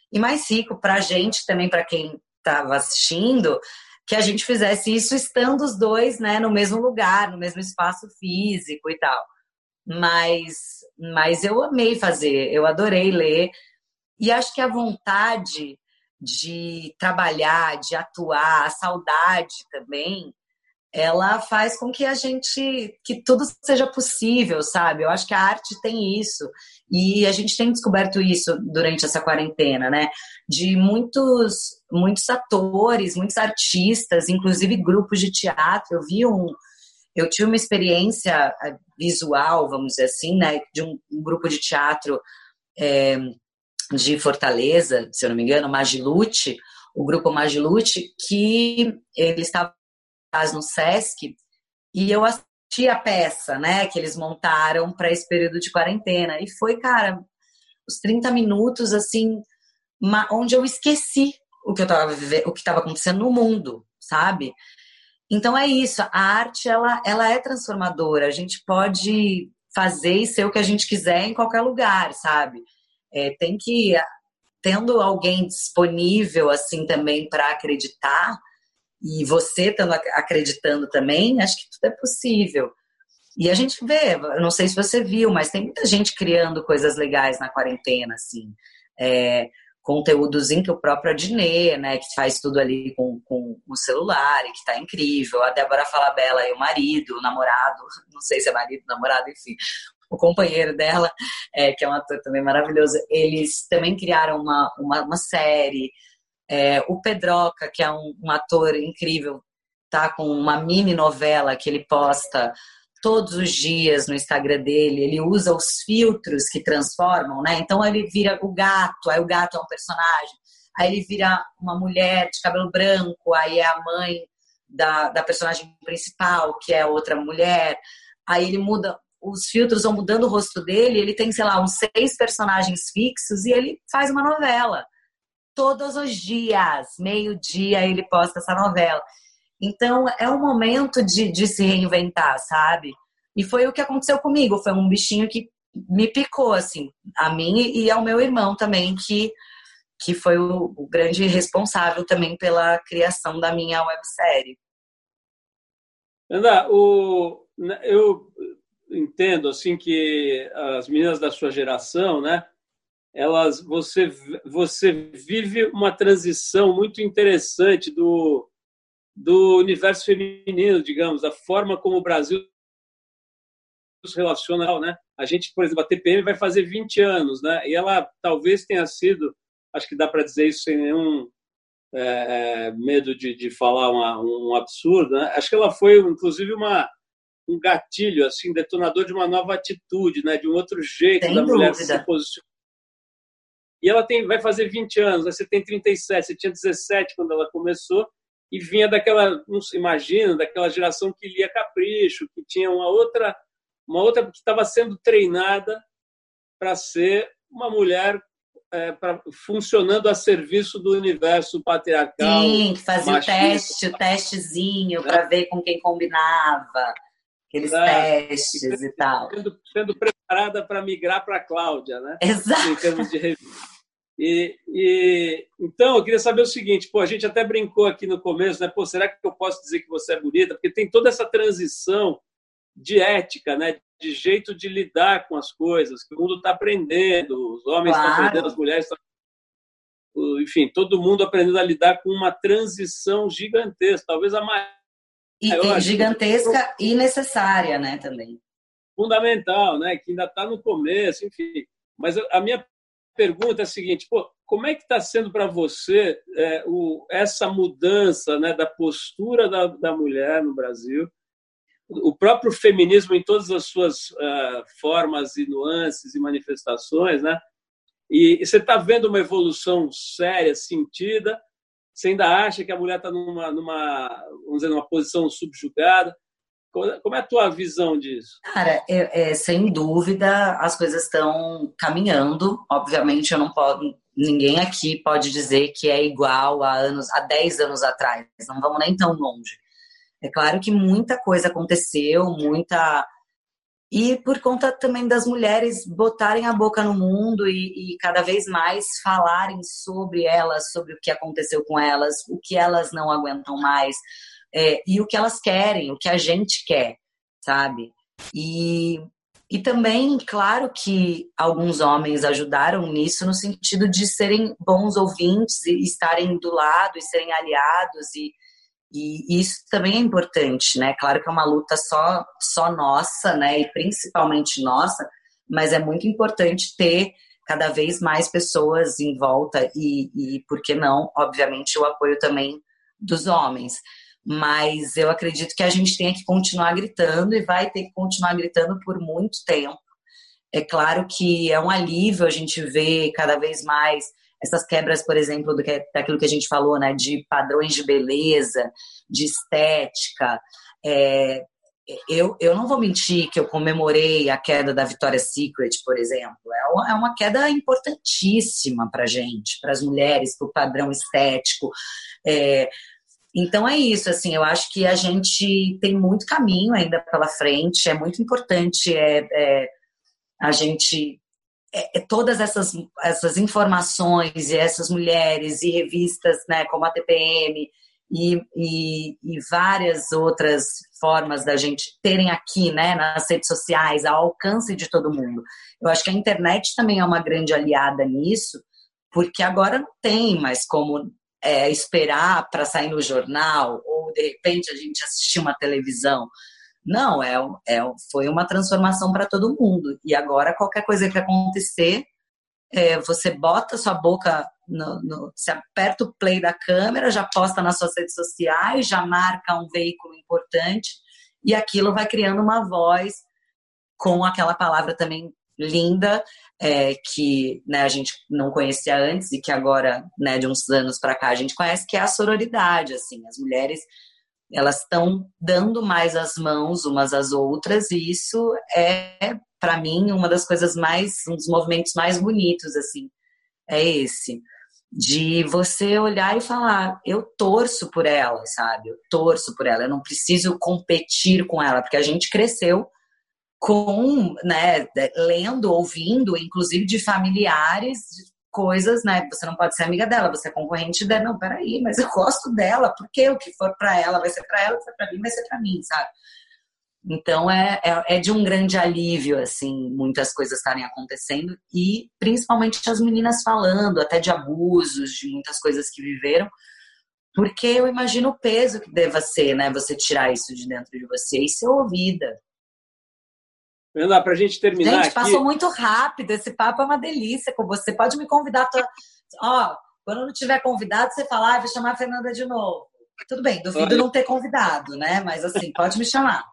e mais rico para a gente também, para quem estava assistindo, que a gente fizesse isso estando os dois né, no mesmo lugar, no mesmo espaço físico e tal. Mas, mas eu amei fazer, eu adorei ler. E acho que a vontade de trabalhar, de atuar, a saudade também, ela faz com que a gente que tudo seja possível, sabe? Eu acho que a arte tem isso e a gente tem descoberto isso durante essa quarentena, né? De muitos muitos atores, muitos artistas, inclusive grupos de teatro. Eu vi um eu tive uma experiência eh, visual, vamos dizer assim, né, de um, grupo de teatro é, de Fortaleza, se eu não me engano, Magilute, o grupo Magilute, que eles estavam no Sesc e eu assisti a peça, né, que eles montaram para esse período de quarentena. E foi, cara, os 30 minutos, assim, onde eu esqueci o que eu tava o que estava acontecendo no mundo, sabe? Então é isso, a arte ela, ela é transformadora. A gente pode fazer e ser o que a gente quiser em qualquer lugar, sabe? É, tem que tendo alguém disponível assim também para acreditar, e você estando acreditando também, acho que tudo é possível. E a gente vê, eu não sei se você viu, mas tem muita gente criando coisas legais na quarentena, assim. É, conteúdozinho que o próprio Adnê, né, que faz tudo ali com, com o celular e que tá incrível. A Débora Falabella e o marido, o namorado, não sei se é marido, namorado, enfim, o companheiro dela, é, que é um ator também maravilhoso, eles também criaram uma, uma, uma série é, o Pedroca, que é um, um ator incrível, tá com uma mini novela que ele posta todos os dias no Instagram dele, ele usa os filtros que transformam, né? Então ele vira o gato, aí o gato é um personagem, aí ele vira uma mulher de cabelo branco, aí é a mãe da, da personagem principal, que é outra mulher, aí ele muda, os filtros vão mudando o rosto dele, ele tem, sei lá, uns seis personagens fixos e ele faz uma novela todos os dias, meio-dia, ele posta essa novela. Então, é um momento de, de se reinventar, sabe? E foi o que aconteceu comigo. Foi um bichinho que me picou, assim, a mim e ao meu irmão também, que, que foi o, o grande responsável também pela criação da minha websérie. Ana, o, eu entendo assim que as meninas da sua geração, né, elas você você vive uma transição muito interessante do do universo feminino, digamos, da forma como o Brasil se relaciona, né? A gente, por exemplo, a TPM vai fazer 20 anos, né? E ela talvez tenha sido, acho que dá para dizer isso sem nenhum é, é, medo de, de falar uma, um absurdo, né? Acho que ela foi, inclusive, uma um gatilho, assim, detonador de uma nova atitude, né? De um outro jeito Sem da mulher dúvida. se posicionar. E ela tem, vai fazer 20 anos, né? você tem 37, você tinha 17 quando ela começou, e vinha daquela, não se imagina, daquela geração que lia Capricho, que tinha uma outra, uma outra que estava sendo treinada para ser uma mulher é, pra, funcionando a serviço do universo patriarcal. Sim, que fazia machista. o teste, o testezinho para ver com quem combinava, aqueles É. testes e tal. Sendo, sendo preparada para migrar para a Cláudia, né? Exato. em termos de revista. E, e, então, eu queria saber o seguinte: pô, a gente até brincou aqui no começo, né? Pô, será que eu posso dizer que você é bonita? Porque tem toda essa transição de ética, né? De jeito de lidar com as coisas, que o mundo está aprendendo, os homens estão Claro. aprendendo, as mulheres estão. Enfim, todo mundo aprendendo a lidar com uma transição gigantesca, talvez a mais E, e acho. gigantesca e necessária, né, também. fundamental, né? Que ainda está no começo, enfim. Mas a minha pergunta é a seguinte: pô, como é que está sendo para você é, o, essa mudança, né, da postura da, da mulher no Brasil? O próprio feminismo em todas as suas uh, formas e nuances e manifestações, né? E, e você está vendo uma evolução séria, sentida? Você ainda acha que a mulher está numa, numa, vamos dizer, numa posição subjugada? Como é a tua visão disso? Cara, é, é, sem dúvida as coisas estão caminhando. Obviamente, eu não posso. Ninguém aqui pode dizer que é igual a anos, a 10 anos atrás. Não vamos nem tão longe. É claro que muita coisa aconteceu, muita. E por conta também das mulheres botarem a boca no mundo e, e cada vez mais falarem sobre elas, sobre o que aconteceu com elas, o que elas não aguentam mais, é, e o que elas querem, o que a gente quer, sabe? E, e também, claro que alguns homens ajudaram nisso no sentido de serem bons ouvintes e estarem do lado e serem aliados e, e isso também é importante, né? Claro que é uma luta só só nossa, né? E principalmente nossa, mas é muito importante ter cada vez mais pessoas em volta e, e por que não, obviamente, o apoio também dos homens mas eu acredito que a gente tem que continuar gritando e vai ter que continuar gritando por muito tempo. É claro que é um alívio a gente ver cada vez mais essas quebras, por exemplo, do que, daquilo que a gente falou, né, de padrões de beleza, de estética. É, eu, eu não vou mentir que eu comemorei a queda da Victoria's Secret, por exemplo. É uma, é uma queda importantíssima para gente, para as mulheres, para o padrão estético. É, então é isso, assim, eu acho que a gente tem muito caminho ainda pela frente, é muito importante é, é a gente é, todas essas, essas informações e essas mulheres e revistas, né, como a TPM e, e, e várias outras formas da gente terem aqui, né, nas redes sociais, ao alcance de todo mundo. Eu acho que a internet também é uma grande aliada nisso, porque agora não tem mais como é, esperar para sair no jornal ou de repente a gente assistir uma televisão. Não, é, é, foi uma transformação para todo mundo. E agora, qualquer coisa que acontecer, é, você bota sua boca, no, no, você aperta o play da câmera, já posta nas suas redes sociais, já marca um veículo importante, e aquilo vai criando uma voz com aquela palavra também linda, é, que né, a gente não conhecia antes e que agora, né, de uns anos para cá, a gente conhece, que é a sororidade. Assim, as mulheres elas estão dando mais as mãos umas às outras e isso é para mim uma das coisas mais um dos movimentos mais bonitos assim é esse de você olhar e falar eu torço por ela sabe? Eu torço por ela eu não preciso competir com ela porque a gente cresceu com né lendo ouvindo inclusive de familiares coisas, né? Você não pode ser amiga dela, você é concorrente dela. Não, peraí, mas eu gosto dela, porque o que for para ela vai ser para ela, o que for para mim vai ser para mim, sabe? Então é, é, é, de um grande alívio, assim, muitas coisas estarem acontecendo e principalmente as meninas falando, até de abusos, de muitas coisas que viveram, porque eu imagino o peso que deva ser, né? Você tirar isso de dentro de você e ser ouvida. Fernanda, para a gente terminar. Gente, aqui... passou muito rápido. Esse papo é uma delícia com você. Pode me convidar. Ó, quando não tiver convidado, você falar, ah, vou chamar a Fernanda de novo. Tudo bem, duvido Olha. não ter convidado, né? Mas assim, pode me chamar.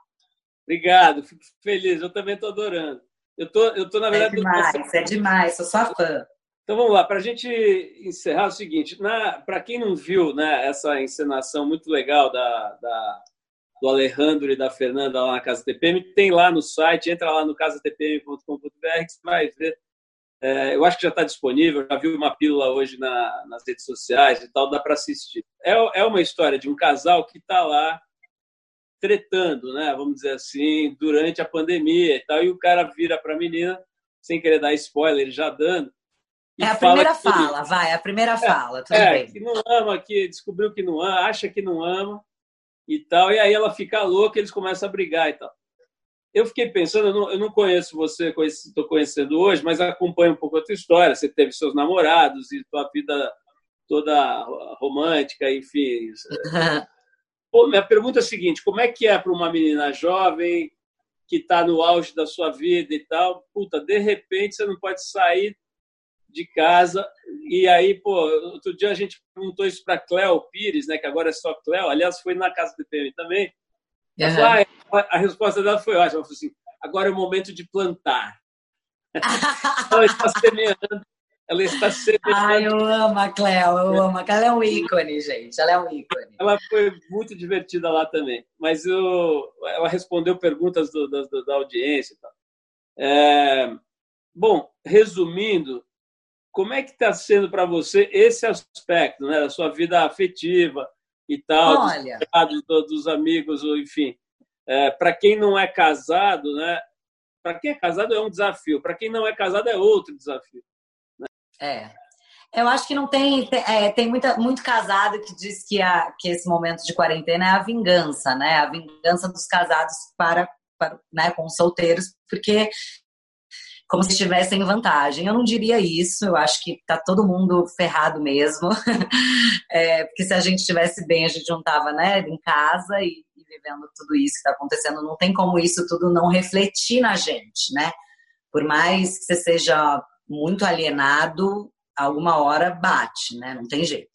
Obrigado, fico feliz. Eu também estou adorando. Eu tô, eu tô na é verdade. É demais, é demais. Sou sua fã. Então vamos lá, para a gente encerrar é o seguinte, para quem não viu né, essa encenação muito legal da, da, do Alejandro e da Fernanda lá na Casa TPM, tem lá no site, entra lá no casatpm.com.br que você vai ver. É, eu acho que já está disponível, já vi uma pílula hoje na, nas redes sociais e tal, dá para assistir. É, é uma história de um casal que está lá tretando, né, vamos dizer assim, durante a pandemia e tal, e o cara vira para a menina, sem querer dar spoiler, já dando, é a primeira fala, vai, a primeira é, fala, tudo é, bem. que não ama, que descobriu que não ama, acha que não ama e tal, e aí ela fica louca eles começam a brigar e tal. Eu fiquei pensando, eu não, eu não conheço você, estou conhecendo hoje, mas acompanho um pouco a tua história. Você teve seus namorados e tua vida toda romântica, enfim. Pô, minha pergunta é a seguinte: como é que é para uma menina jovem que está no auge da sua vida e tal? Puta, de repente você não pode sair de casa. E aí, pô, outro dia a gente perguntou isso para Cléo Pires, né, que agora é só Cléo, aliás, foi na casa do PM também. Uhum. Falou, ah, a resposta dela foi ótima. Ela falou assim: agora é o momento de plantar. ela está semeando. Ela está semeando. Ai, eu amo a Cléo, eu amo. Ela é um ícone, gente. Ela é um ícone. Ela foi muito divertida lá também. Mas eu, ela respondeu perguntas do, do, da audiência e tal. É, bom, resumindo, como é que está sendo para você esse aspecto, né, da sua vida afetiva e tal, Olha. dos, dos amigos, enfim. É, para quem não é casado, né? Para quem é casado é um desafio, para quem não é casado é outro desafio. Né? É. Eu acho que não tem. Tem, é, tem muita, muito casado que diz que, a, que esse momento de quarentena é a vingança, né? A vingança dos casados para, para né, com os solteiros, porque como se estivessem em vantagem. Eu não diria isso, eu acho que tá todo mundo ferrado mesmo. é, porque se a gente estivesse bem, a gente não tava né, em casa e, e vivendo tudo isso que está acontecendo. Não tem como isso tudo não refletir na gente, né? Por mais que você seja muito alienado, alguma hora bate, né? Não tem jeito.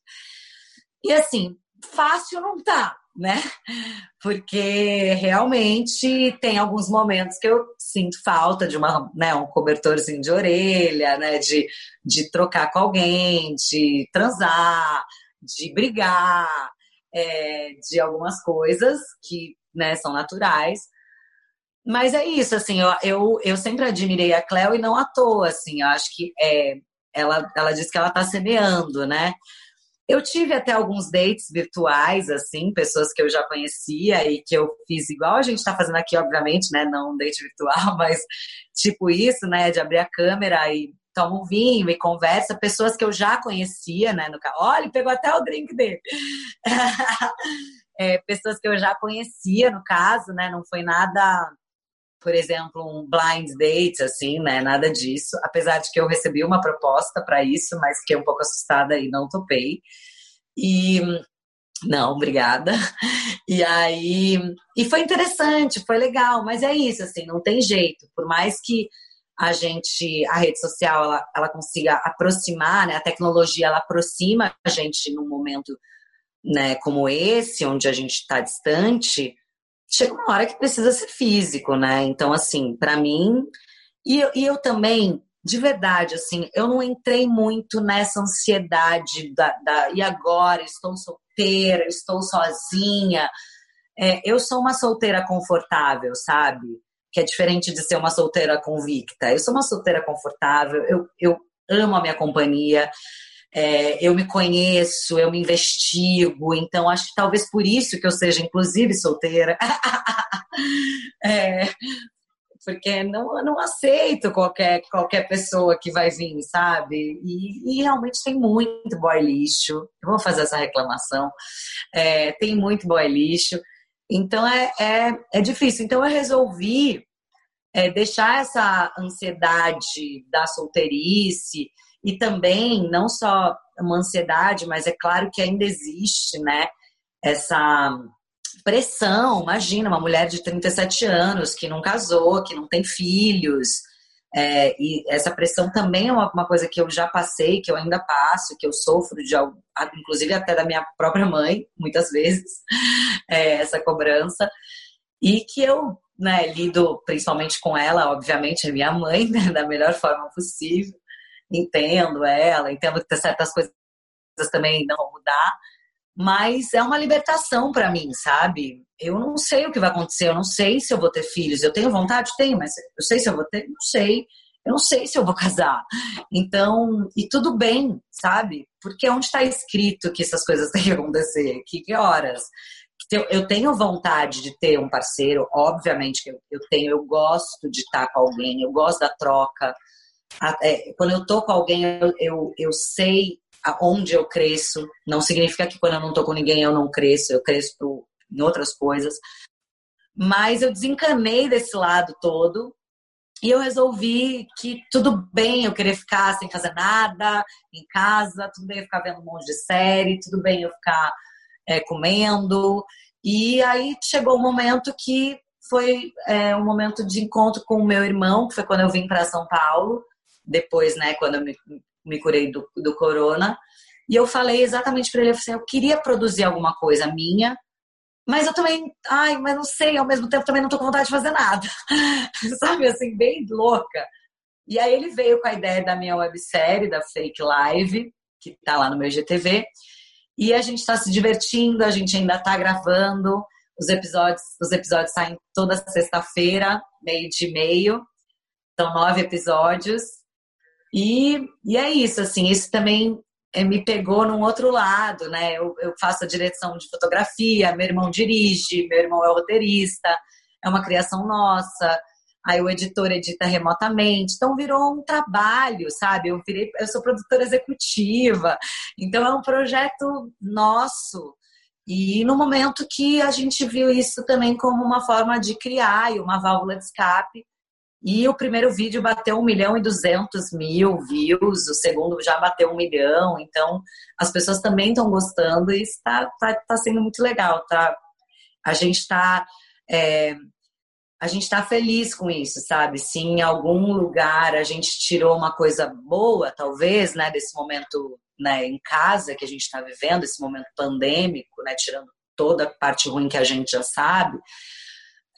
E assim, fácil não tá né? Porque realmente tem alguns momentos que eu sinto falta de uma, né, um cobertorzinho de orelha, né? De, de trocar com alguém, de transar, de brigar, é, de algumas coisas que né, são naturais. Mas é isso, assim, eu, eu, eu sempre admirei a Cleo e não à toa, assim, eu acho que é, ela, ela disse que ela está semeando, né? Eu tive até alguns dates virtuais, assim, pessoas que eu já conhecia e que eu fiz igual a gente está fazendo aqui, obviamente, né? Não um date virtual, mas tipo isso, né? De abrir a câmera e toma um vinho e conversa, pessoas que eu já conhecia, né? No Olha, pegou até o drink dele. é, pessoas que eu já conhecia, no caso, né? Não foi nada por exemplo, um blind date, assim, né? Nada disso. Apesar de que eu recebi uma proposta para isso, mas fiquei um pouco assustada e não topei. E não, obrigada. E aí, e foi interessante, foi legal, mas é isso, assim, não tem jeito. Por mais que a gente, a rede social, ela, ela consiga aproximar, né? A tecnologia, ela aproxima a gente num momento, né, como esse, onde a gente está distante chega uma hora que precisa ser físico, né? Então, assim, para mim. E, e eu também, de verdade, assim, eu não entrei muito nessa ansiedade da, da e agora estou solteira, estou sozinha. É, eu sou uma solteira confortável, sabe? Que é diferente de ser uma solteira convicta. Eu sou uma solteira confortável, eu, eu amo a minha companhia é, eu me conheço, eu me investigo, então acho que talvez por isso que eu seja, inclusive, solteira. é, porque não, não aceito qualquer, qualquer pessoa que vai vir, sabe? E, e realmente tem muito boy lixo. Eu vou fazer essa reclamação. É, tem muito boy lixo. Então é, é, é difícil. Então eu resolvi é, deixar essa ansiedade da solteirice e também não só uma ansiedade, mas é claro que ainda existe, né, essa pressão. Imagina uma mulher de 37 anos que não casou, que não tem filhos. É, e essa pressão também é uma, uma, coisa que eu já passei, que eu ainda passo, que eu sofro de inclusive até da minha própria mãe, muitas vezes, é, essa cobrança. E que eu né, lido principalmente com ela, obviamente, é minha mãe, né, da melhor forma possível. Entendo ela, entendo que certas coisas também não vão mudar, mas é uma libertação para mim, sabe? Eu não sei o que vai acontecer, eu não sei se eu vou ter filhos. Eu tenho vontade? Tenho, mas eu sei se eu vou ter? Não sei. Eu não sei se eu vou casar. Então, e tudo bem, sabe? Porque onde está escrito que essas coisas têm que acontecer? Que, que horas? Eu tenho vontade de ter um parceiro, obviamente que eu tenho, eu gosto de estar com alguém, eu gosto da troca. É, quando eu tô com alguém, eu, eu, eu sei aonde eu cresço. Não significa que quando eu não tô com ninguém eu não cresço, eu cresço pro, em outras coisas. Mas eu desencanei desse lado todo e eu resolvi que tudo bem eu querer ficar sem fazer nada em casa, tudo bem eu ficar vendo um monte de série, tudo bem eu ficar é, comendo. E aí chegou um momento que foi é, um momento de encontro com o meu irmão, que foi quando eu vim para São Paulo, depois, né, quando eu me, me curei do, do corona. E eu falei exatamente para ele, eu, assim, eu queria produzir alguma coisa minha, mas eu também, ai, mas não sei, ao mesmo tempo também não tô com vontade de fazer nada. Sabe, assim, bem louca. E aí ele veio com a ideia da minha websérie, da Fake Live, que tá lá no meu GTV. E a gente está se divertindo, a gente ainda está gravando. Os episódios, os episódios saem toda sexta-feira, meio de meio. São nove episódios. E, e é isso, assim, isso também é, me pegou num outro lado, né? Eu, eu faço a direção de fotografia, meu irmão dirige, meu irmão é roteirista, é uma criação nossa. Aí o editor edita remotamente, então virou um trabalho, sabe? Eu virei, eu sou produtora executiva, então é um projeto nosso. E no momento que a gente viu isso também como uma forma de criar e uma válvula de escape e o primeiro vídeo bateu 1 milhão e 200 mil views, o segundo já bateu 1 milhão, então as pessoas também estão gostando e está tá, tá sendo muito legal, tá? A gente está é, a gente está feliz com isso, sabe? Se em algum lugar a gente tirou uma coisa boa, talvez, né, desse momento né, em casa que a gente está vivendo, esse momento pandêmico, né, tirando toda a parte ruim que a gente já sabe,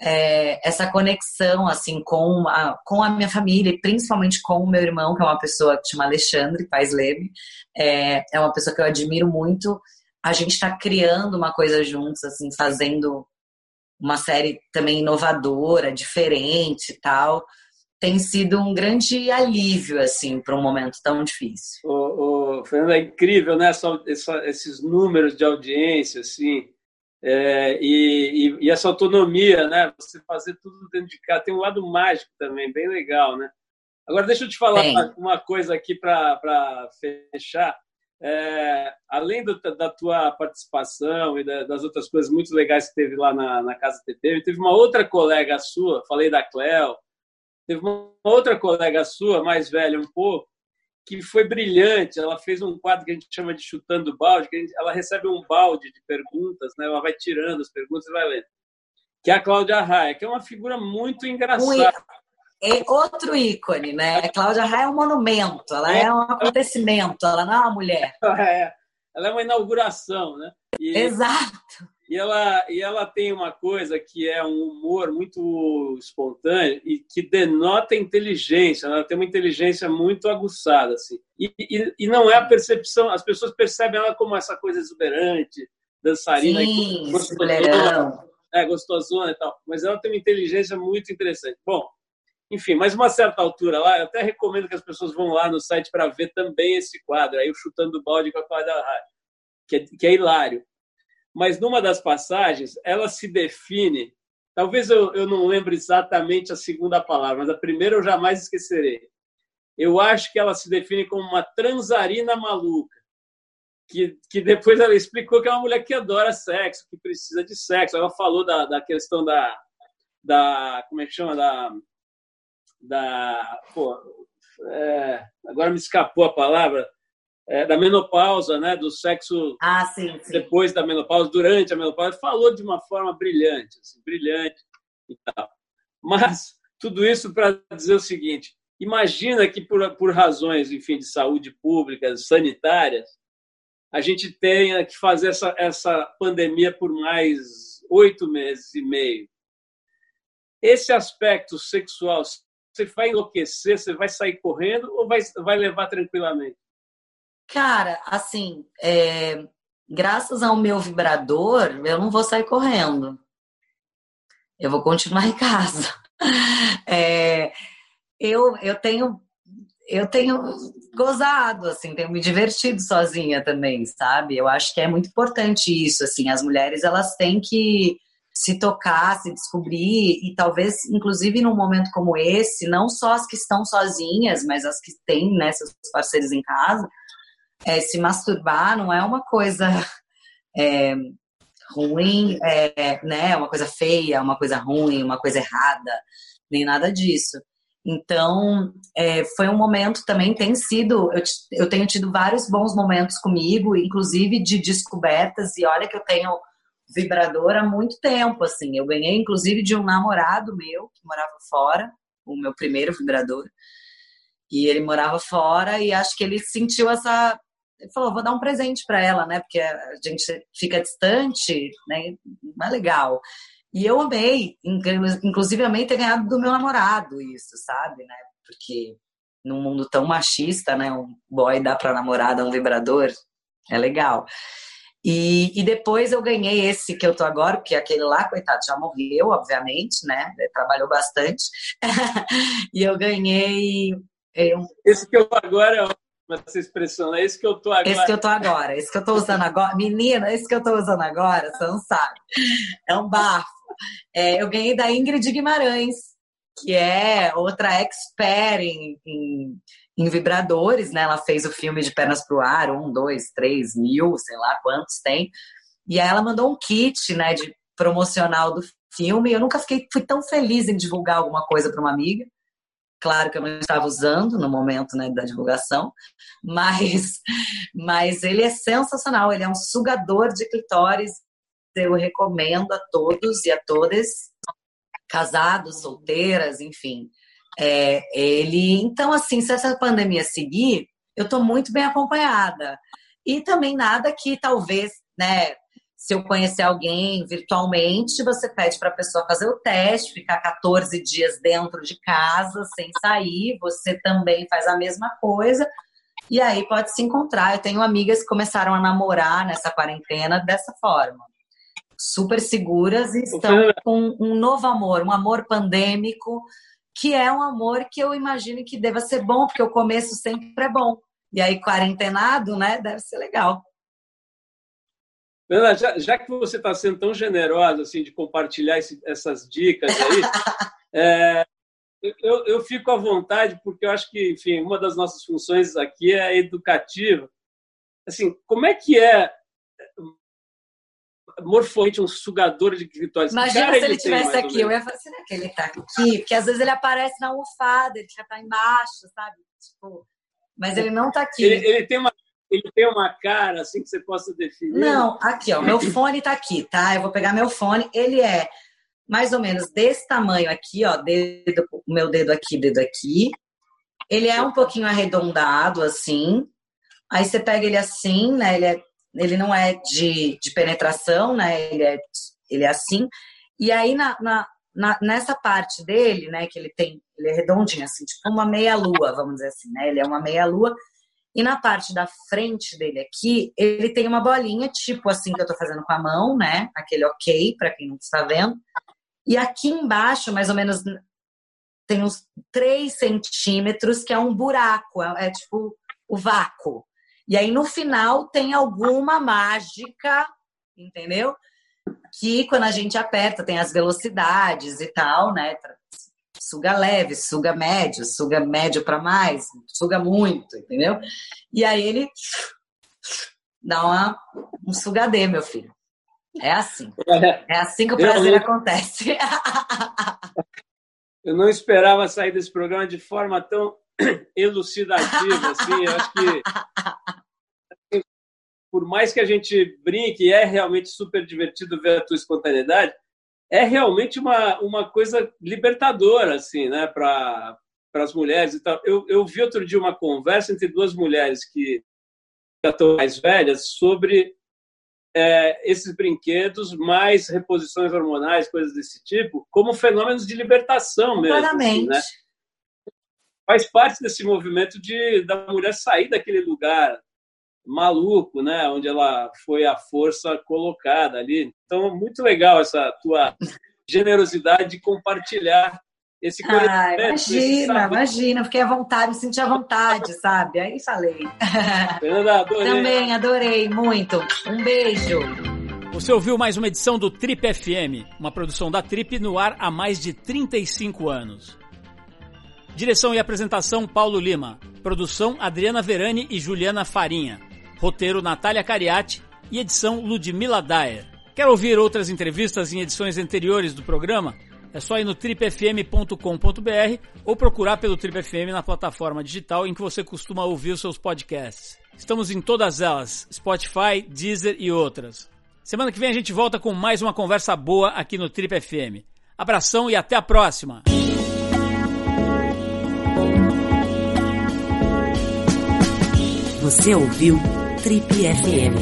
é, essa conexão assim com a, com a minha família e principalmente com o meu irmão, que é uma pessoa que chama Alexandre Paz Leme, é, é uma pessoa que eu admiro muito. A gente está criando uma coisa juntos, assim, fazendo uma série também inovadora, diferente e tal. Tem sido um grande alívio, assim, para um momento tão difícil. O, o Fernando, é incrível, né? Só, esses números de audiência, assim, é, e, e, e, essa autonomia, né? Você fazer tudo dentro de casa tem um lado mágico também, bem legal, né? Agora deixa eu te falar uma, uma, coisa aqui para fechar. É, além do, da tua participação e da, das outras coisas muito legais que teve lá na, na Casa TT, teve uma outra colega sua, falei da Cleo, teve uma outra colega sua, mais velha um pouco, que foi brilhante. Ela fez um quadro que a gente chama de chutando balde, que gente, ela recebe um balde de perguntas, né? Ela vai tirando as perguntas e vai lendo. Que é a Cláudia Raia, que é uma figura muito engraçada. É outro ícone, né? A Cláudia Raia é um monumento, ela é, é um acontecimento, ela não é uma mulher. É, ela é uma inauguração, né? E, Exato. E ela, e ela tem uma coisa que é um humor muito espontâneo e que denota inteligência. Ela tem uma inteligência muito aguçada, assim. E, e, e não é a percepção, as pessoas percebem ela como essa coisa exuberante, dançarina, Sim, gostosona, é, gostosona e tal. Mas ela tem uma inteligência muito interessante. Bom, enfim, mas uma certa altura lá, eu até recomendo que as pessoas vão lá no site para ver também esse quadro, aí o Chutando Balde com a Cláudia Rádio, que é, que é hilário mas numa das passagens ela se define. Talvez eu, eu não lembre exatamente a segunda palavra, mas a primeira eu jamais esquecerei. Eu acho que ela se define como uma transarina maluca. Que, que depois ela explicou que é uma mulher que adora sexo, que precisa de sexo. Ela falou da, da questão da, da. Como é que chama? Da. da pô, é, agora me escapou a palavra é, da menopausa, né, do sexo ah, sim, sim. depois da menopausa, durante a menopausa, falou de uma forma brilhante, assim, brilhante e tal. Mas tudo isso para dizer o seguinte: imagina que por, por razões, enfim, de saúde pública, sanitárias, a gente tenha que fazer essa, essa pandemia por mais oito meses e meio. esse aspecto sexual, você vai enlouquecer, você vai sair correndo ou vai, vai levar tranquilamente? Cara, assim, é, graças ao meu vibrador, eu não vou sair correndo. Eu vou continuar em casa. É, eu, eu tenho eu tenho gozado, assim, tenho me divertido sozinha também, sabe? Eu acho que é muito importante isso, assim, as mulheres elas têm que se tocar, se descobrir e talvez, inclusive num momento como esse, não só as que estão sozinhas, mas as que têm né, seus parceiros em casa, é, se masturbar não é uma coisa é, ruim, é, né? Uma coisa feia, uma coisa ruim, uma coisa errada, nem nada disso. Então, é, foi um momento também, tem sido, eu, eu tenho tido vários bons momentos comigo, inclusive de descobertas, e olha que eu tenho vibrador há muito tempo, assim. Eu ganhei, inclusive, de um namorado meu que morava fora, o meu primeiro vibrador. E ele morava fora e acho que ele sentiu essa. Ele falou: vou dar um presente para ela, né? Porque a gente fica distante, né? Não é legal. E eu amei, inclusive amei ter ganhado do meu namorado isso, sabe, né? Porque num mundo tão machista, né? Um boy dá pra namorada um vibrador, é legal. E, e depois eu ganhei esse que eu tô agora, porque aquele lá, coitado, já morreu, obviamente, né? Trabalhou bastante. e eu ganhei. Eu... Esse que eu tô agora essa expressão, é esse que eu tô agora. Esse que eu tô agora, esse que eu tô usando agora. Menina, esse que eu tô usando agora, você não sabe. É um bafo. É, eu ganhei da Ingrid Guimarães, que é outra expert em, em, em, vibradores, né? Ela fez o filme de Pernas pro Ar, um, dois, três mil, sei lá quantos tem. E aí ela mandou um kit, né, de promocional do filme. Eu nunca fiquei, fui tão feliz em divulgar alguma coisa para uma amiga. Claro que eu não estava usando no momento né, da divulgação, mas, mas ele é sensacional. Ele é um sugador de clitóris eu recomendo a todos e a todas, casados, solteiras, enfim. É, ele, então, assim, se essa pandemia seguir, eu estou muito bem acompanhada. E também nada que talvez, né, se eu conhecer alguém virtualmente, você pede para a pessoa fazer o teste, ficar 14 dias dentro de casa, sem sair, você também faz a mesma coisa. E aí pode se encontrar. Eu tenho amigas que começaram a namorar nessa quarentena dessa forma super seguras e estão com um novo amor, um amor pandêmico, que é um amor que eu imagino que deva ser bom, porque o começo sempre é bom. E aí, quarentenado, né, deve ser legal. Ana, já, já que você está sendo tão generosa assim de compartilhar esse, essas dicas aí, é, eu, eu fico à vontade porque eu acho que, enfim, uma das nossas funções aqui é educativa. Assim, como é que é morfologicamente um sugador de clitóris. Imagina se ele estivesse aqui, eu ia falar, será que ele tá aqui? Porque às vezes ele aparece na almofada, ele já tá embaixo, sabe? Tipo, mas ele não tá aqui. Ele, ele, tem uma, ele tem uma cara assim que você possa definir? Não, aqui, ó, meu fone tá aqui, tá? Eu vou pegar meu fone, ele é mais ou menos desse tamanho aqui, ó, dedo, meu dedo aqui, dedo aqui. Ele é um pouquinho arredondado, assim. Aí você pega ele assim, né? Ele é ele não é de, de penetração, né? Ele é, ele é assim. E aí, na, na, na, nessa parte dele, né, que ele tem, ele é redondinho, assim, tipo uma meia-lua, vamos dizer assim, né? Ele é uma meia-lua. E na parte da frente dele aqui, ele tem uma bolinha, tipo assim que eu tô fazendo com a mão, né? Aquele ok, para quem não está vendo. E aqui embaixo, mais ou menos, tem uns 3 centímetros, que é um buraco, é, é tipo o vácuo. E aí no final tem alguma mágica, entendeu? Que quando a gente aperta tem as velocidades e tal, né? Suga leve, suga médio, suga médio para mais, suga muito, entendeu? E aí ele dá uma, um sugadê, meu filho. É assim. É assim que o prazer eu, acontece. Eu não esperava sair desse programa de forma tão elucidativa, assim. Eu acho que por mais que a gente brinque, é realmente super divertido ver a tua espontaneidade, é realmente uma, uma coisa libertadora, assim, né, para as mulheres e tal. Eu, eu vi outro dia uma conversa entre duas mulheres que já estão mais velhas sobre é, esses brinquedos, mais reposições hormonais, coisas desse tipo, como fenômenos de libertação mesmo. Assim, né? Faz parte desse movimento de da mulher sair daquele lugar maluco, né, onde ela foi a força colocada ali. Então, muito legal essa tua generosidade de compartilhar esse ah, imagina, imagina, fiquei à vontade, senti à vontade, sabe? Aí falei. Fernanda, adorei. Também adorei muito. Um beijo. Você ouviu mais uma edição do Trip FM, uma produção da Trip no ar há mais de 35 anos. Direção e apresentação Paulo Lima. Produção Adriana Verani e Juliana Farinha. Roteiro Natália Cariati e edição Ludmila Daer. Quer ouvir outras entrevistas em edições anteriores do programa? É só ir no tripfm.com.br ou procurar pelo Trip FM na plataforma digital em que você costuma ouvir os seus podcasts. Estamos em todas elas, Spotify, Deezer e outras. Semana que vem a gente volta com mais uma conversa boa aqui no Trip FM. Abração e até a próxima! Você ouviu Trip FM.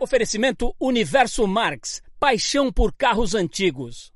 Oferecimento Universo Marx, paixão por carros antigos.